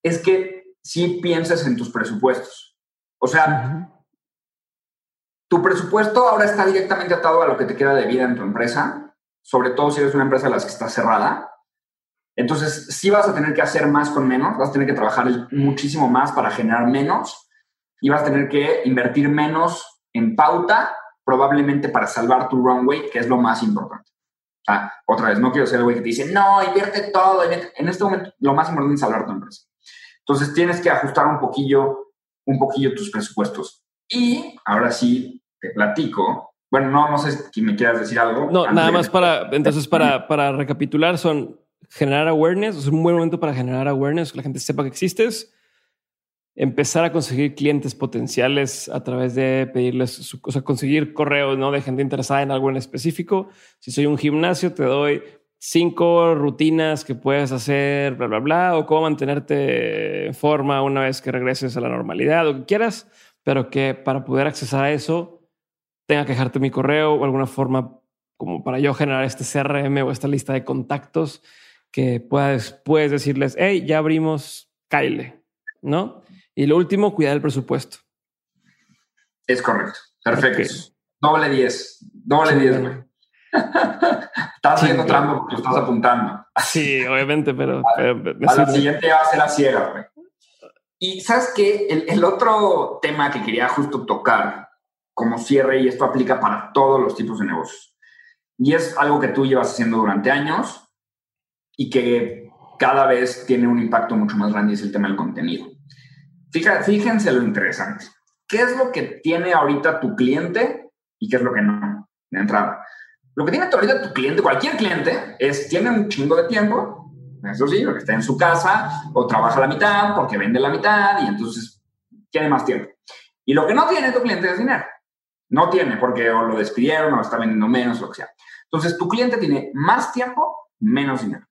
es que si pienses en tus presupuestos. O sea, tu presupuesto ahora está directamente atado a lo que te queda de vida en tu empresa, sobre todo si eres una empresa de las que está cerrada. Entonces, sí vas a tener que hacer más con menos, vas a tener que trabajar muchísimo más para generar menos y vas a tener que invertir menos en pauta, probablemente para salvar tu runway, que es lo más importante. O sea, otra vez, no quiero ser el güey que te dice, no, invierte todo. En este momento, lo más importante es salvar tu empresa. Entonces, tienes que ajustar un poquillo, un poquillo tus presupuestos. Y ahora sí, te platico. Bueno, no, no sé si me quieras decir algo. No, nada más para, entonces, para, para recapitular, son generar awareness, es un buen momento para generar awareness, que la gente sepa que existes, empezar a conseguir clientes potenciales a través de pedirles, o sea, conseguir correos ¿no? de gente interesada en algo en específico. Si soy un gimnasio, te doy cinco rutinas que puedes hacer, bla, bla, bla, o cómo mantenerte en forma una vez que regreses a la normalidad, lo que quieras, pero que para poder accesar a eso tenga que dejarte mi correo o alguna forma como para yo generar este CRM o esta lista de contactos que puedes, puedes decirles, hey, ya abrimos Kyle, ¿no? Y lo último, cuidar el presupuesto. Es correcto. Perfecto. Doble 10. Doble 10, güey. estás haciendo trampa porque lo estás apuntando. Sí, obviamente, pero. a la siguiente va a ser la ciega, güey. Y sabes qué? El, el, otro tema que quería justo tocar como cierre, y esto aplica para todos los tipos de negocios, y es algo que tú llevas haciendo durante años y que cada vez tiene un impacto mucho más grande, es el tema del contenido. Fíjense lo interesante. ¿Qué es lo que tiene ahorita tu cliente y qué es lo que no? De entrada. Lo que tiene ahorita tu cliente, cualquier cliente, es tiene un chingo de tiempo, eso sí, porque está en su casa o trabaja la mitad porque vende la mitad y entonces tiene más tiempo. Y lo que no tiene tu cliente es dinero. No tiene porque o lo despidieron o está vendiendo menos o lo que sea. Entonces tu cliente tiene más tiempo, menos dinero.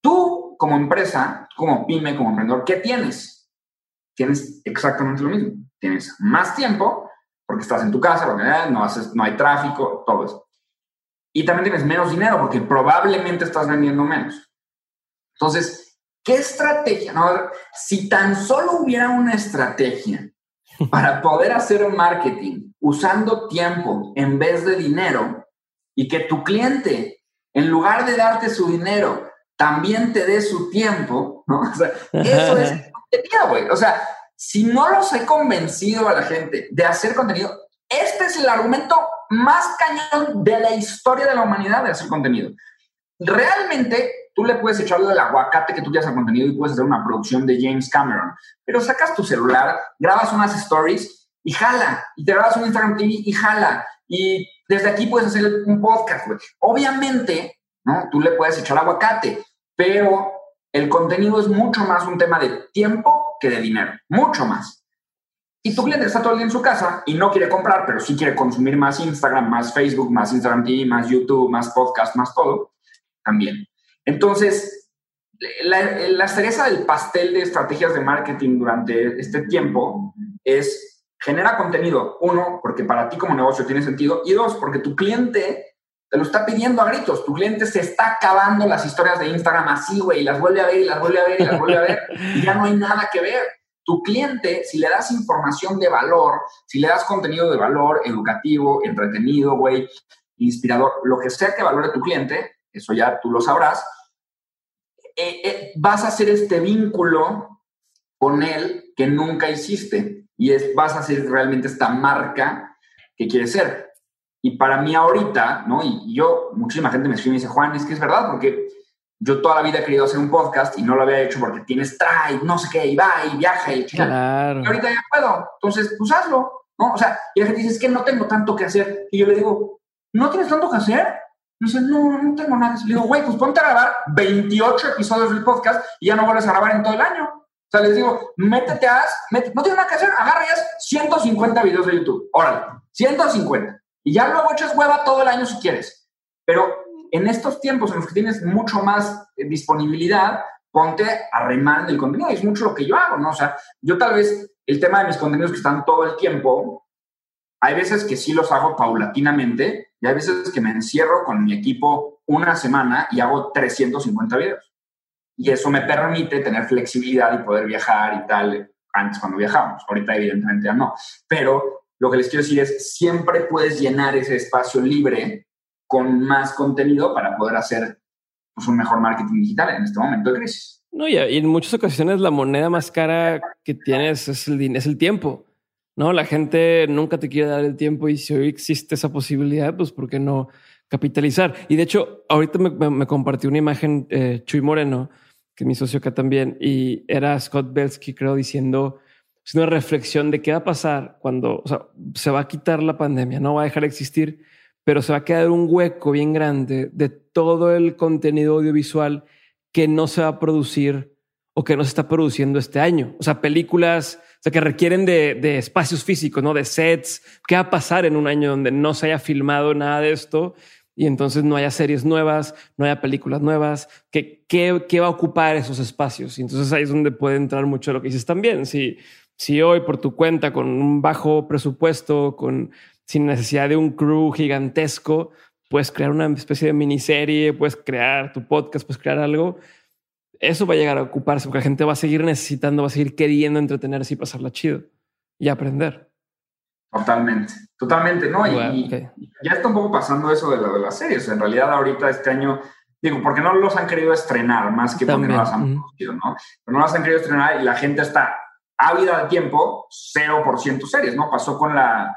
Tú como empresa, como pyme, como emprendedor, ¿qué tienes? tienes exactamente lo mismo. Tienes más tiempo porque estás en tu casa, porque no, haces, no hay tráfico, todo eso. Y también tienes menos dinero porque probablemente estás vendiendo menos. Entonces, ¿qué estrategia? No, si tan solo hubiera una estrategia para poder hacer marketing usando tiempo en vez de dinero y que tu cliente, en lugar de darte su dinero, también te dé su tiempo, ¿no? O sea, eso es o sea, si no los he convencido a la gente de hacer contenido, este es el argumento más cañón de la historia de la humanidad de hacer contenido. Realmente, tú le puedes echar del aguacate que tú quieras al contenido y puedes hacer una producción de James Cameron, pero sacas tu celular, grabas unas stories y jala, y te grabas un Instagram TV y jala, y desde aquí puedes hacer un podcast, Obviamente, ¿no? Tú le puedes echar aguacate, pero el contenido es mucho más un tema de tiempo que de dinero, mucho más. Y tu cliente está todo el día en su casa y no quiere comprar, pero sí quiere consumir más Instagram, más Facebook, más Instagram TV, más YouTube, más podcast, más todo, también. Entonces, la, cereza del pastel de estrategias de marketing durante este tiempo es genera contenido. Uno, porque para ti como negocio tiene sentido. Y dos, porque tu cliente te lo está pidiendo a gritos. Tu cliente se está acabando las historias de Instagram así, güey, y las vuelve a ver y las vuelve a ver y las vuelve a ver. y ya no hay nada que ver. Tu cliente, si le das información de valor, si le das contenido de valor educativo, entretenido, güey, inspirador, lo que sea que valore tu cliente, eso ya tú lo sabrás, eh, eh, vas a hacer este vínculo con él que nunca hiciste y es, vas a hacer realmente esta marca que quieres ser. Y para mí ahorita, ¿no? Y, yo, muchísima gente me escribe y me dice, Juan, es que es verdad, porque yo toda la vida he querido hacer un podcast y no lo había hecho porque tienes trae, no sé qué, y va, y viaja, y claro. Y ahorita ya puedo. Entonces, pues hazlo, ¿no? O sea, y la gente dice, es que no tengo tanto que hacer. Y yo le digo, ¿no tienes tanto que hacer? Me dice, no, no tengo nada. Le digo, güey, pues ponte a grabar 28 episodios del podcast y ya no vuelves a grabar en todo el año. O sea, les digo, métete a, no tienes nada que hacer, agarra ya 150 videos de YouTube. Órale, 150. Y ya luego echas hueva todo el año si quieres. Pero en estos tiempos en los que tienes mucho más eh, disponibilidad, ponte a remar en el contenido. Es mucho lo que yo hago, ¿no? O sea, yo tal vez el tema de mis contenidos que están todo el tiempo, hay veces que sí los hago paulatinamente y hay veces que me encierro con mi equipo una semana y hago 350 videos. Y eso me permite tener flexibilidad y poder viajar y tal, antes cuando viajábamos. Ahorita evidentemente ya no. Pero lo que les quiero decir es, siempre puedes llenar ese espacio libre con más contenido para poder hacer pues, un mejor marketing digital en este momento de crisis. No, y en muchas ocasiones la moneda más cara que tienes es el, es el tiempo. No, la gente nunca te quiere dar el tiempo y si hoy existe esa posibilidad, pues ¿por qué no capitalizar? Y de hecho, ahorita me, compartió una imagen eh, Chuy Moreno, que es mi socio acá también, y era Scott Belsky, creo, diciendo, es una reflexión de qué va a pasar cuando se va a quitar la pandemia, no va a dejar de existir, pero se va a quedar un hueco bien grande de todo el contenido audiovisual que no se va a producir o que no se está produciendo este año. O sea, películas o sea, que requieren de, espacios físicos, ¿no? De sets. ¿Qué va a pasar en un año donde no se haya filmado nada de esto? Y entonces no haya series nuevas, no haya películas nuevas. ¿Qué, qué, va a ocupar esos espacios? Y entonces ahí es donde puede entrar mucho lo que dices también. Si, si hoy por tu cuenta, con un bajo presupuesto, con, sin necesidad de un crew gigantesco, puedes crear una especie de miniserie, puedes crear tu podcast, puedes crear algo eso va a llegar a ocuparse porque la gente va a seguir necesitando, va a seguir queriendo entretenerse y pasarla chido y aprender. Totalmente, totalmente, ¿no? y, ya está un poco pasando eso de, de las series. En realidad, ahorita este año, digo, porque no los han querido estrenar más que porque no las han producido, ¿no? Pero no las han querido estrenar y la gente está ávida de tiempo, 0% series, ¿no? Pasó con la.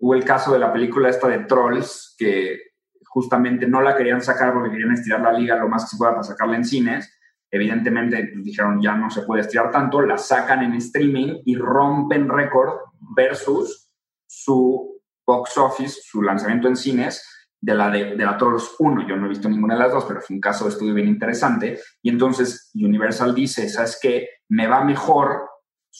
Hubo el caso de la película esta de Trolls, que justamente no la querían sacar porque querían estirar la liga lo más que se pueda para sacarla en cines. Evidentemente pues, dijeron ya no se puede estirar tanto, la sacan en streaming y rompen récord versus su box office, su lanzamiento en cines de la de, de la Trolls 1. Yo no he visto ninguna de las dos, pero fue un caso de estudio bien interesante. Y entonces Universal dice, ¿sabes qué? Me va mejor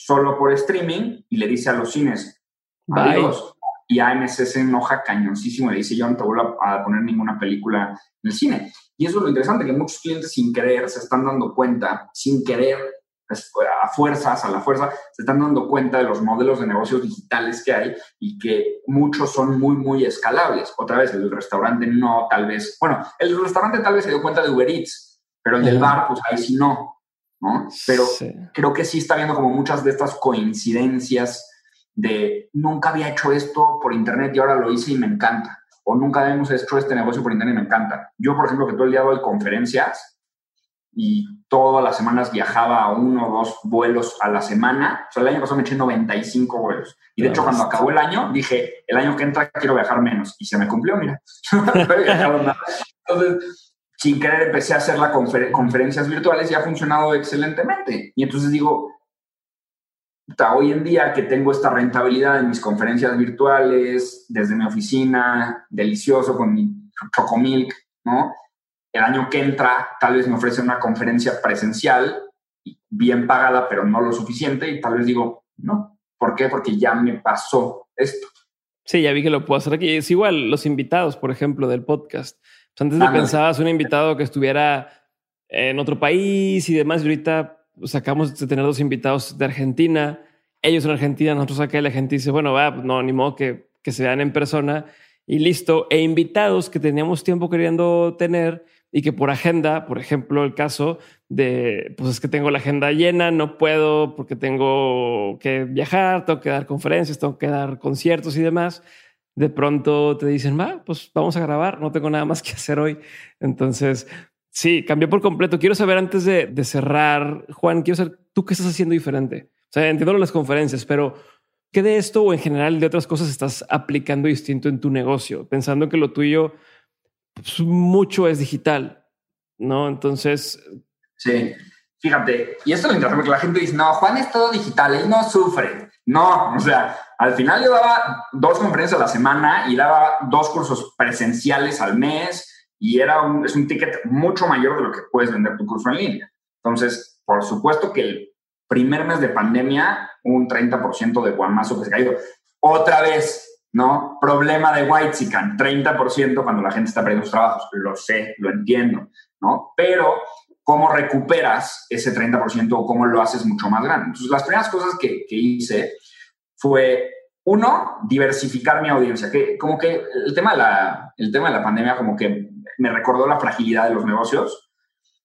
solo por streaming y le dice a los cines, adiós, y AMC se enoja cañoncísimo y le dice, yo no te vuelvo a, poner ninguna película en el cine. Y eso es lo interesante, que muchos clientes sin querer se están dando cuenta, sin querer, pues, a fuerzas, a la fuerza, se están dando cuenta de los modelos de negocios digitales que hay y que muchos son muy, muy escalables. Otra vez, el restaurante no, tal vez, bueno, el restaurante tal vez se dio cuenta de Uber Eats, pero el del bar, pues ahí sí no, ¿no? Pero creo que sí está viendo como muchas de estas coincidencias de nunca había hecho esto por internet y ahora lo hice y me encanta. O nunca habíamos hecho este negocio por internet y me encanta. Yo, por ejemplo, que todo el día doy conferencias y todas las semanas viajaba a uno o dos vuelos a la semana. O sea, el año pasado me eché 95 vuelos. Y de hecho, cuando acabó el año, dije, el año que entra quiero viajar menos. Y se me cumplió, mira. Entonces, sin querer empecé a hacer las conferencias virtuales y ha funcionado excelentemente. Y entonces digo, hoy en día que tengo esta rentabilidad en mis conferencias virtuales, desde mi oficina, delicioso con mi Chocomilk, ¿no? El año que entra tal vez me ofrece una conferencia presencial, bien pagada, pero no lo suficiente, y tal vez digo, no. ¿Por qué? Porque ya me pasó esto. Sí, ya vi que lo puedo hacer aquí. Es igual los invitados, por ejemplo, del podcast. Antes pensabas un invitado que estuviera en otro país y demás. Y ahorita sacamos pues, de tener dos invitados de Argentina. Ellos en Argentina, nosotros acá y la gente dice, bueno, va, pues, no, ni modo que, que se vean en persona y listo. E invitados que teníamos tiempo queriendo tener y que por agenda, por ejemplo, el caso de, pues es que tengo la agenda llena, no puedo porque tengo que viajar, tengo que dar conferencias, tengo que dar conciertos y demás. De pronto te dicen, va, pues vamos a grabar, no tengo nada más que hacer hoy. Entonces, sí, cambió por completo. Quiero saber antes de, de cerrar, Juan, quiero saber tú qué estás haciendo diferente. O sea, entiendo las conferencias, pero ¿qué de esto o en general de otras cosas estás aplicando distinto en tu negocio? Pensando que lo tuyo pues, mucho es digital, ¿no? Entonces... Sí, fíjate, y esto lo porque la gente dice, no, Juan es todo digital, él no sufre. No, o sea, al final yo daba dos conferencias a la semana y daba dos cursos presenciales al mes y era un, es un ticket mucho mayor de lo que puedes vender tu curso en línea. Entonces, por supuesto que el primer mes de pandemia, un 30% de guamazo que se cayó. Otra vez, ¿no? Problema de White Sican, 30% cuando la gente está perdiendo sus trabajos. Lo sé, lo entiendo, ¿no? Pero, ¿cómo recuperas ese 30% o cómo lo haces mucho más grande? Entonces, las primeras cosas que, hice fue, uno, diversificar mi audiencia, que como que el tema, de la, el tema de la pandemia como que me recordó la fragilidad de los negocios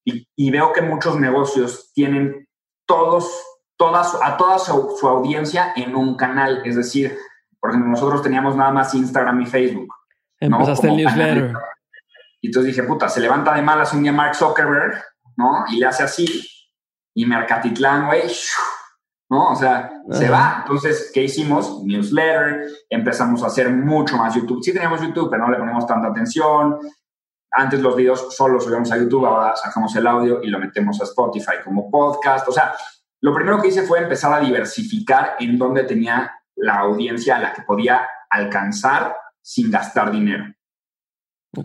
y, veo que muchos negocios tienen todos, todas, a toda su audiencia en un canal, es decir, por ejemplo, nosotros teníamos nada más Instagram y Facebook. Empezaste el newsletter. Y entonces dije, puta, se levanta de malas un día Mark Zuckerberg, ¿no? Y le hace así, y Mercatitlán, güey, ¿no? O sea, se va. Entonces, ¿qué hicimos? Newsletter, empezamos a hacer mucho más YouTube. Sí teníamos YouTube, pero no le ponemos tanta atención. Antes los videos solo subíamos a YouTube, ahora sacamos el audio y lo metemos a Spotify como podcast. O sea, lo primero que hice fue empezar a diversificar en dónde tenía la audiencia a la que podía alcanzar sin gastar dinero.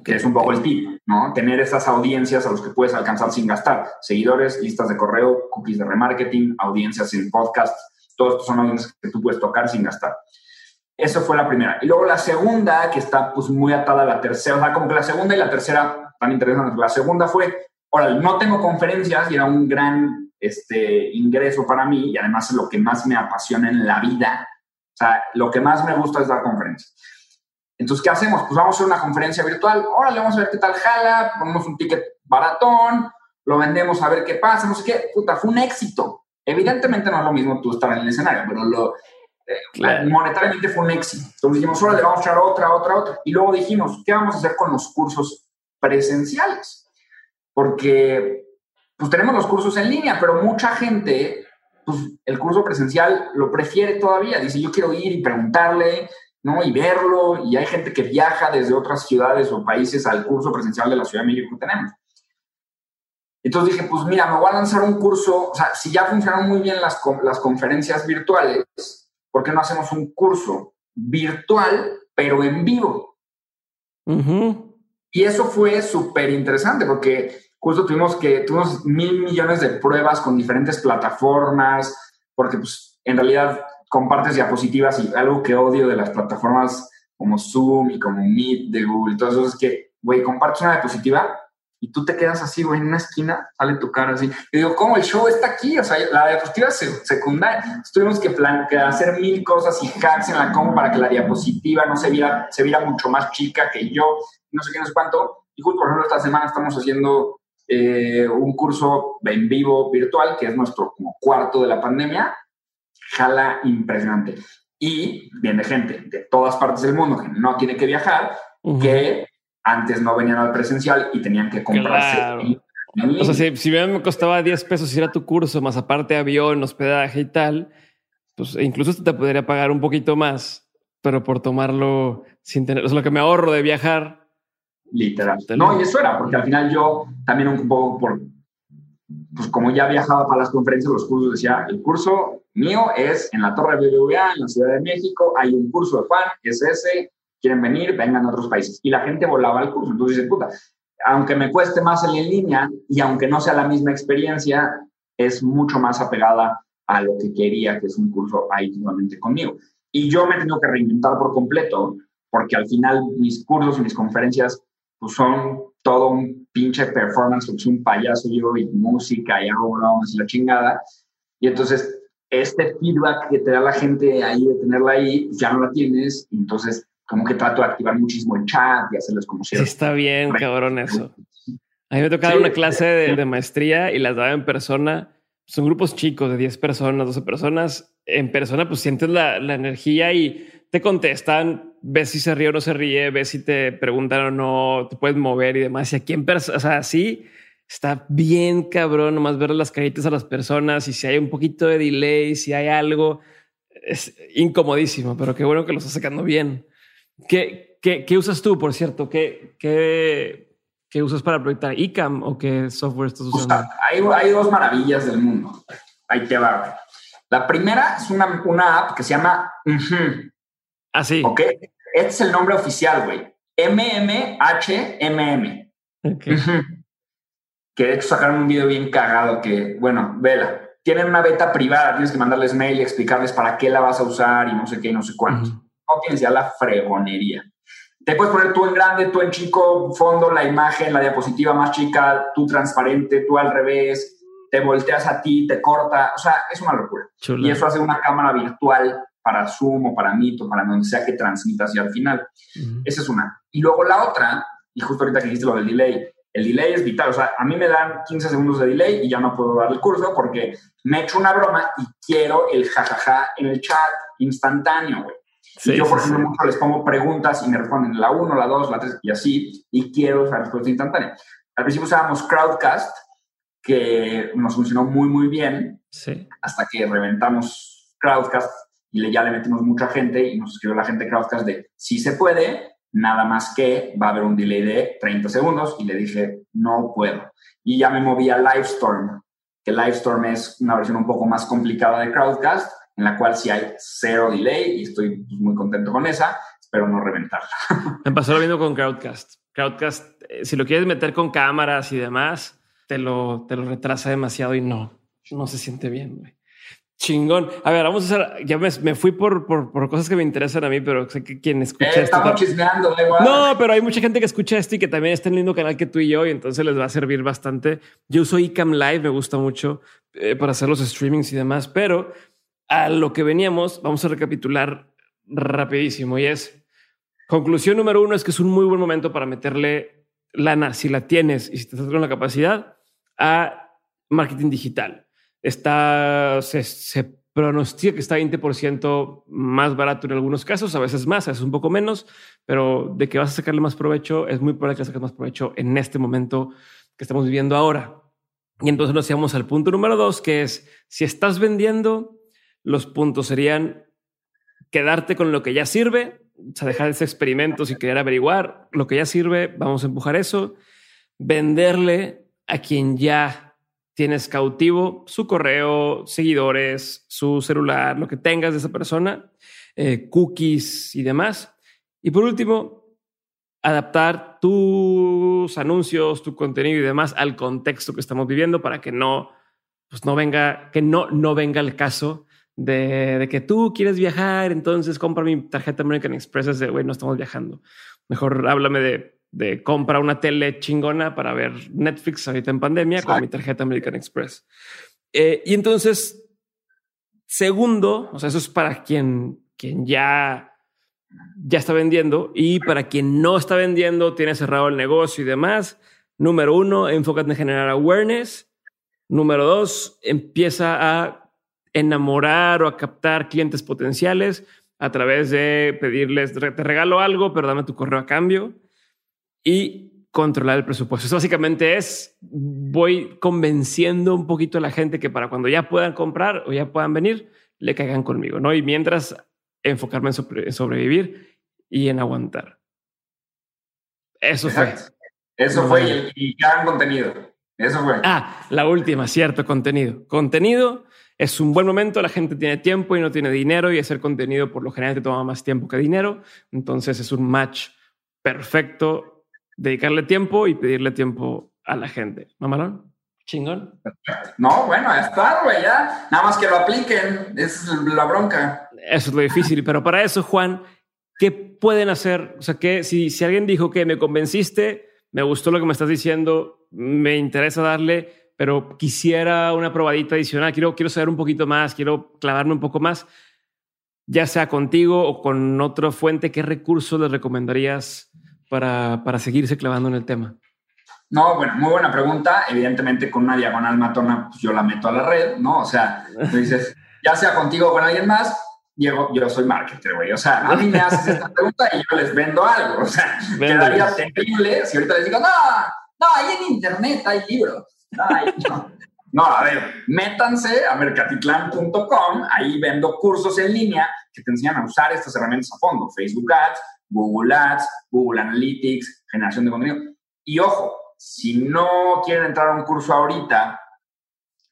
Que es un poco el tip, ¿no? Tener esas audiencias a los que puedes alcanzar sin gastar. Seguidores, listas de correo, cookies de remarketing, audiencias en podcast. Todos estos son audiencias que tú puedes tocar sin gastar. Eso fue la primera. Y luego la segunda, que está pues muy atada a la tercera, o sea, como que la segunda y la tercera tan interesantes. La segunda fue, órale, no tengo conferencias y era un gran este, ingreso para mí y además es lo que más me apasiona en la vida o sea, lo que más me gusta es dar conferencias. Entonces, ¿qué hacemos? Pues vamos a hacer una conferencia virtual. Órale, vamos a ver qué tal jala, ponemos un ticket baratón, lo vendemos a ver qué pasa, no sé qué. Puta, fue un éxito. Evidentemente no es lo mismo tú estar en el escenario, pero lo, eh, monetariamente fue un éxito. Entonces dijimos, órale, vamos a echar otra, otra, otra. Y luego dijimos, ¿qué vamos a hacer con los cursos presenciales? Porque pues tenemos los cursos en línea, pero mucha gente pues el curso presencial lo prefiere todavía. Dice, yo quiero ir y preguntarle, ¿no? Y verlo. Y hay gente que viaja desde otras ciudades o países al curso presencial de la Ciudad de México que tenemos. Entonces dije, pues mira, me voy a lanzar un curso, o sea, si ya funcionan muy bien las, las conferencias virtuales, ¿por qué no hacemos un curso virtual, pero en vivo? Y eso fue súper interesante porque justo tuvimos que, tuvimos mil millones de pruebas con diferentes plataformas, porque pues en realidad compartes diapositivas y algo que odio de las plataformas como Zoom y como Meet de Google, todo eso es que, güey, compartes una diapositiva y tú te quedas así, güey, en una esquina, sale tu cara así. Y digo, ¿cómo el show está aquí? O sea, la diapositiva es secundaria. tuvimos que, plan, que hacer mil cosas y hacks en la cómo para que la diapositiva no se viera, se viera mucho más chica que yo, no sé qué, no sé cuánto. Y justo, por ejemplo, esta semana estamos haciendo eh, un curso en vivo virtual, que es nuestro como cuarto de la pandemia, jala impresionante. Y viene gente de todas partes del mundo que no tiene que viajar, que antes no venían al presencial y tenían que comprarse. o sea, si, si me costaba 10 pesos ir a tu curso, más aparte avión, hospedaje y tal, pues incluso te podría pagar un poquito más, pero por tomarlo sin tener, o sea, lo que me ahorro de viajar, Literal. No, y eso era, porque al final yo también un poco por, pues como ya viajaba para las conferencias, los cursos decía, el curso mío es en la Torre BBVA, en la Ciudad de México, hay un curso de Juan, es ese, quieren venir, vengan a otros países. Y la gente volaba al curso. Entonces dice, puta, aunque me cueste más salir en línea y aunque no sea la misma experiencia, es mucho más apegada a lo que quería, que es un curso ahí nuevamente conmigo. Y yo me he tenido que reinventar por completo, porque al final mis cursos y mis conferencias pues son todo un pinche performance, porque un payaso yo y música y hago bromas y la chingada. Y entonces, este feedback que te da la gente ahí de tenerla ahí, ya no la tienes. entonces, como que trato de activar muchísimo el chat y hacerles como si. Está bien, cabrón, eso. A mí me tocaba una clase de, de, maestría y las daba en persona. Son grupos chicos de 10 personas, 12 personas. En persona, pues sientes la, la energía y te contestan, ves si se ríe o no se ríe, ves si te preguntan o no, te puedes mover y demás. Y aquí en persona, o sea, sí, está bien cabrón nomás ver las caritas a las personas y si hay un poquito de delay, si hay algo, es incomodísimo, pero qué bueno que lo estás sacando bien. ¿Qué, qué, qué usas tú, por cierto? ¿Qué, qué, qué usas para proyectar? ¿ICAM o qué software estás usando? hay, hay, dos maravillas del mundo. Ahí te va. La primera es una, una app que se llama Así. Ah, ok. Este es el nombre oficial, güey. MMHMM. Okay. Que de hecho sacaron un video bien cagado que, bueno, vela. Tienen una beta privada, tienes que mandarles mail y explicarles para qué la vas a usar y no sé qué y no sé cuánto. No tienes ya la fregonería. Te puedes poner tú en grande, tú en chico, fondo, la imagen, la diapositiva más chica, tú transparente, tú al revés, te volteas a ti, te corta, o sea, es una locura. Y eso hace una cámara virtual para Zoom o para Meet o para donde sea que transmitas y al final. Esa es una. Y luego la otra, y justo ahorita que dijiste lo del delay, el delay es vital. O sea, a mí me dan 15 segundos de delay y ya no puedo dar el curso porque me echo una broma y quiero el jajaja en el chat instantáneo, güey. yo, por ejemplo, les pongo preguntas y me responden la 1, la 2, la 3 y así, y quiero esa respuesta instantánea. Al principio usábamos Crowdcast, que nos funcionó muy, muy bien, hasta que reventamos Crowdcast y ya le metimos mucha gente y nos escribió la gente de Crowdcast de si se puede, nada más que va a haber un delay de 30 segundos y le dije no puedo. Y ya me moví a Livestorm, que Livestorm es una versión un poco más complicada de Crowdcast, en la cual sí hay cero delay y estoy muy contento con esa, espero no reventarla. Me pasó lo mismo con Crowdcast. Crowdcast, eh, si lo quieres meter con cámaras y demás, te lo, te lo retrasa demasiado y no, no se siente bien. Güey. Chingón. A ver, vamos a hacer. Ya me, me fui por, por, por, cosas que me interesan a mí, pero sé que quien escucha eh, esto. Estamos chismeando, igual. No, pero hay mucha gente que escucha esto y que también está en el mismo canal que tú y yo, y entonces les va a servir bastante. Yo uso iCam Live, me gusta mucho eh, para hacer los streamings y demás, pero a lo que veníamos, vamos a recapitular rapidísimo y es conclusión número uno: es que es un muy buen momento para meterle lana si la tienes y si te estás con la capacidad a marketing digital está, se, pronostica que está 20% más barato en algunos casos, a veces más, a veces un poco menos, pero de que vas a sacarle más provecho, es muy probable que saques más provecho en este momento que estamos viviendo ahora. Y entonces nos llevamos al punto número dos, que es si estás vendiendo, los puntos serían quedarte con lo que ya sirve, o sea, dejar ese experimentos y querer averiguar lo que ya sirve, vamos a empujar eso, venderle a quien ya tienes cautivo su correo, seguidores, su celular, lo que tengas de esa persona, eh, cookies y demás. Y por último, adaptar tus anuncios, tu contenido y demás al contexto que estamos viviendo para que no, pues no venga, que no, no venga el caso de, que tú quieres viajar, entonces compra mi tarjeta American Express es de, güey, no estamos viajando. Mejor háblame de de compra una tele chingona para ver Netflix ahorita en pandemia con mi tarjeta American Express. Eh, y entonces, segundo, o sea, eso es para quien, quien ya, ya está vendiendo y para quien no está vendiendo, tiene cerrado el negocio y demás. Número uno, enfócate en generar awareness. Número dos, empieza a enamorar o a captar clientes potenciales a través de pedirles, te regalo algo, pero dame tu correo a cambio y controlar el presupuesto. Eso básicamente es, voy convenciendo un poquito a la gente que para cuando ya puedan comprar o ya puedan venir, le caigan conmigo, ¿no? Y mientras enfocarme en, sobrevivir y en aguantar. Eso fue. Eso fue y, gran contenido. Eso fue. Ah, la última, cierto, contenido. Contenido es un buen momento, la gente tiene tiempo y no tiene dinero y hacer contenido por lo general te toma más tiempo que dinero. Entonces es un match perfecto dedicarle tiempo y pedirle tiempo a la gente. ¿Mamalón? Chingón. No, bueno, está, güey, ya. Nada más que lo apliquen. Esa es la bronca. Eso es lo difícil. Pero para eso, Juan, ¿qué pueden hacer? O sea, que si, si alguien dijo que me convenciste, me gustó lo que me estás diciendo, me interesa darle, pero quisiera una probadita adicional, quiero, quiero saber un poquito más, quiero clavarme un poco más, ya sea contigo o con otra fuente, ¿qué recursos les recomendarías para, para seguirse clavando en el tema? No, bueno, muy buena pregunta. Evidentemente, con una diagonal matona, pues yo la meto a la red, ¿no? O sea, tú dices, ya sea contigo o con alguien más, Diego, yo soy marketer, güey. O sea, a mí me haces esta pregunta y yo les vendo algo. O sea, quedaría terrible si ahorita les digo, no, no, ahí en internet hay libros. No, no. a ver, métanse a mercatitlán.com, ahí vendo cursos en línea que te enseñan a usar estas herramientas a fondo. Facebook Ads, Google Ads, Google Analytics, generación de contenido. Y ojo, si no quieren entrar a un curso ahorita,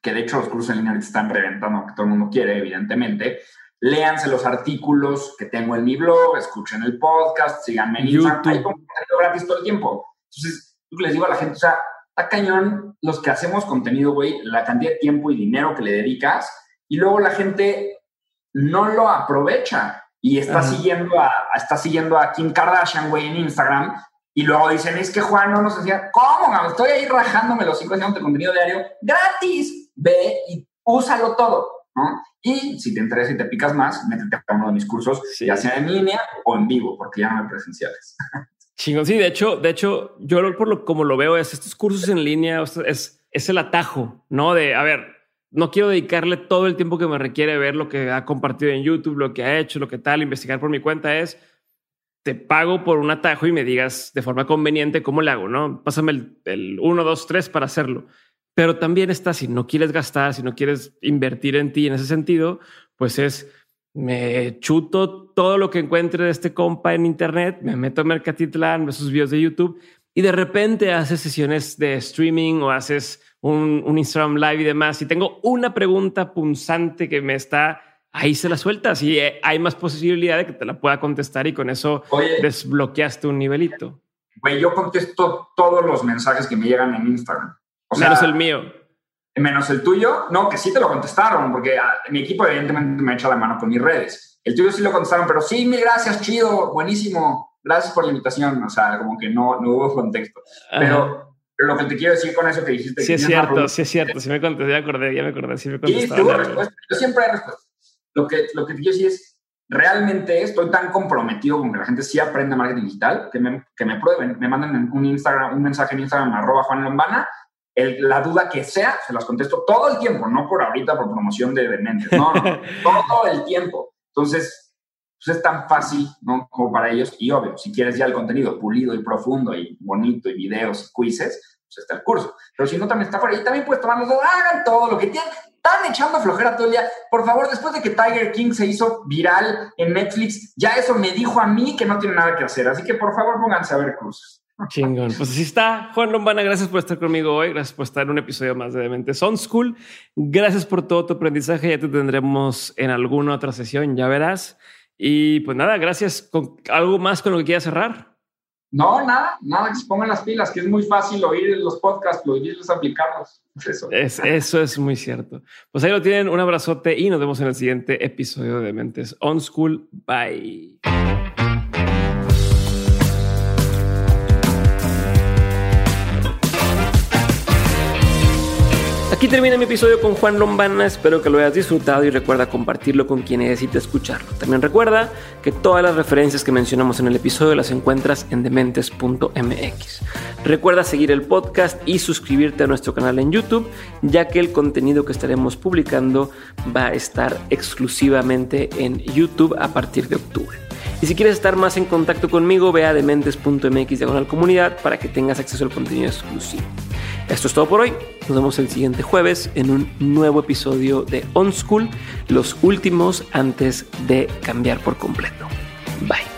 que de hecho los cursos en línea están reventando, que todo el mundo quiere, evidentemente, léanse los artículos que tengo en mi blog, escuchen el podcast, síganme en YouTube. Hay contenido gratis todo el tiempo. Entonces, les digo a la gente, o sea, está cañón los que hacemos contenido, güey, la cantidad de tiempo y dinero que le dedicas, y luego la gente no lo aprovecha y está siguiendo a está siguiendo a Kim Kardashian, güey, en Instagram y luego dicen, es que Juan no nos decía, ¿cómo? Estoy ahí rajándome los cinco años de contenido diario gratis. Ve y úsalo todo, ¿no? Y si te interesa y te picas más, métete a uno de mis cursos, ya sea en línea o en vivo, porque ya no hay presenciales. Chingón, sí, de hecho, de hecho, yo por lo como lo veo es estos cursos en línea es, es el atajo, ¿no? De, a ver, no quiero dedicarle todo el tiempo que me requiere ver lo que ha compartido en YouTube, lo que ha hecho, lo que tal, investigar por mi cuenta es te pago por un atajo y me digas de forma conveniente cómo le hago, ¿no? Pásame el, 1, 2, 3 para hacerlo. Pero también está, si no quieres gastar, si no quieres invertir en ti en ese sentido, pues es, me chuto todo lo que encuentre de este compa en Internet, me meto a Mercatitlán, veo sus videos de YouTube y de repente haces sesiones de streaming o haces un, un Instagram Live y demás. Y tengo una pregunta punzante que me está ahí se la sueltas y eh, hay más posibilidad de que te la pueda contestar y con eso desbloqueaste un nivelito. Güey, yo contesto todos los mensajes que me llegan en Instagram. menos el mío. Menos el tuyo, no, que sí te lo contestaron, porque ah, mi equipo evidentemente me echa la mano con mis redes. El tuyo sí lo contestaron, pero sí, mil gracias, chido, buenísimo, gracias por la invitación. O sea, como que no, no hubo contexto. Pero lo que te quiero decir con eso que dijiste. Sí, es cierto, sí es cierto. Sí me contesté, ya me acordé, ya me acordé. Sí me contesté. Yo siempre he respuesta. Lo que, lo que quiero decir es, realmente estoy tan comprometido con que la gente sí aprenda marketing digital, que me, que me prueben, me manden un, Instagram, un mensaje en Instagram, arroba Juan Lombana, la duda que sea, se las contesto todo el tiempo, no por ahorita, por promoción de dementes, no, no, todo, el tiempo. Entonces, pues es tan fácil, ¿no? Como para ellos, y obvio, si quieres ya el contenido pulido y profundo y bonito y videos y quizzes, pues está el curso. Pero si no, también está por ahí, también puedes tomar los dos, hagan todo lo que tienen, están echando flojera todo el día. Por favor, después de que Tiger King se hizo viral en Netflix, ya eso me dijo a mí que no tiene nada que hacer. Así que por favor, pónganse a ver cursos. Chingón. Pues así está. Juan Lombana, gracias por estar conmigo hoy. Gracias por estar en un episodio más de Dementes On School. Gracias por todo tu aprendizaje. Ya te tendremos en alguna otra sesión, ya verás. Y pues nada, gracias. ¿Con algo más con lo que quieras cerrar? No, nada, nada, que se pongan las pilas, que es muy fácil oír los podcasts, oírlos aplicarlos. Eso. Es, eso es muy cierto. Pues ahí lo tienen, un abrazote y nos vemos en el siguiente episodio de Mentes On School. Bye. Aquí termina mi episodio con Juan Lombana, espero que lo hayas disfrutado y recuerda compartirlo con quien necesite escucharlo. También recuerda que todas las referencias que mencionamos en el episodio las encuentras en dementes.mx. Recuerda seguir el podcast y suscribirte a nuestro canal en YouTube, ya que el contenido que estaremos publicando va a estar exclusivamente en YouTube a partir de octubre. Y si quieres estar más en contacto conmigo, ve a dementes.mx diagonal comunidad para que tengas acceso al contenido exclusivo. Esto es todo por hoy. Nos vemos el siguiente jueves en un nuevo episodio de On School, los últimos antes de cambiar por completo. Bye.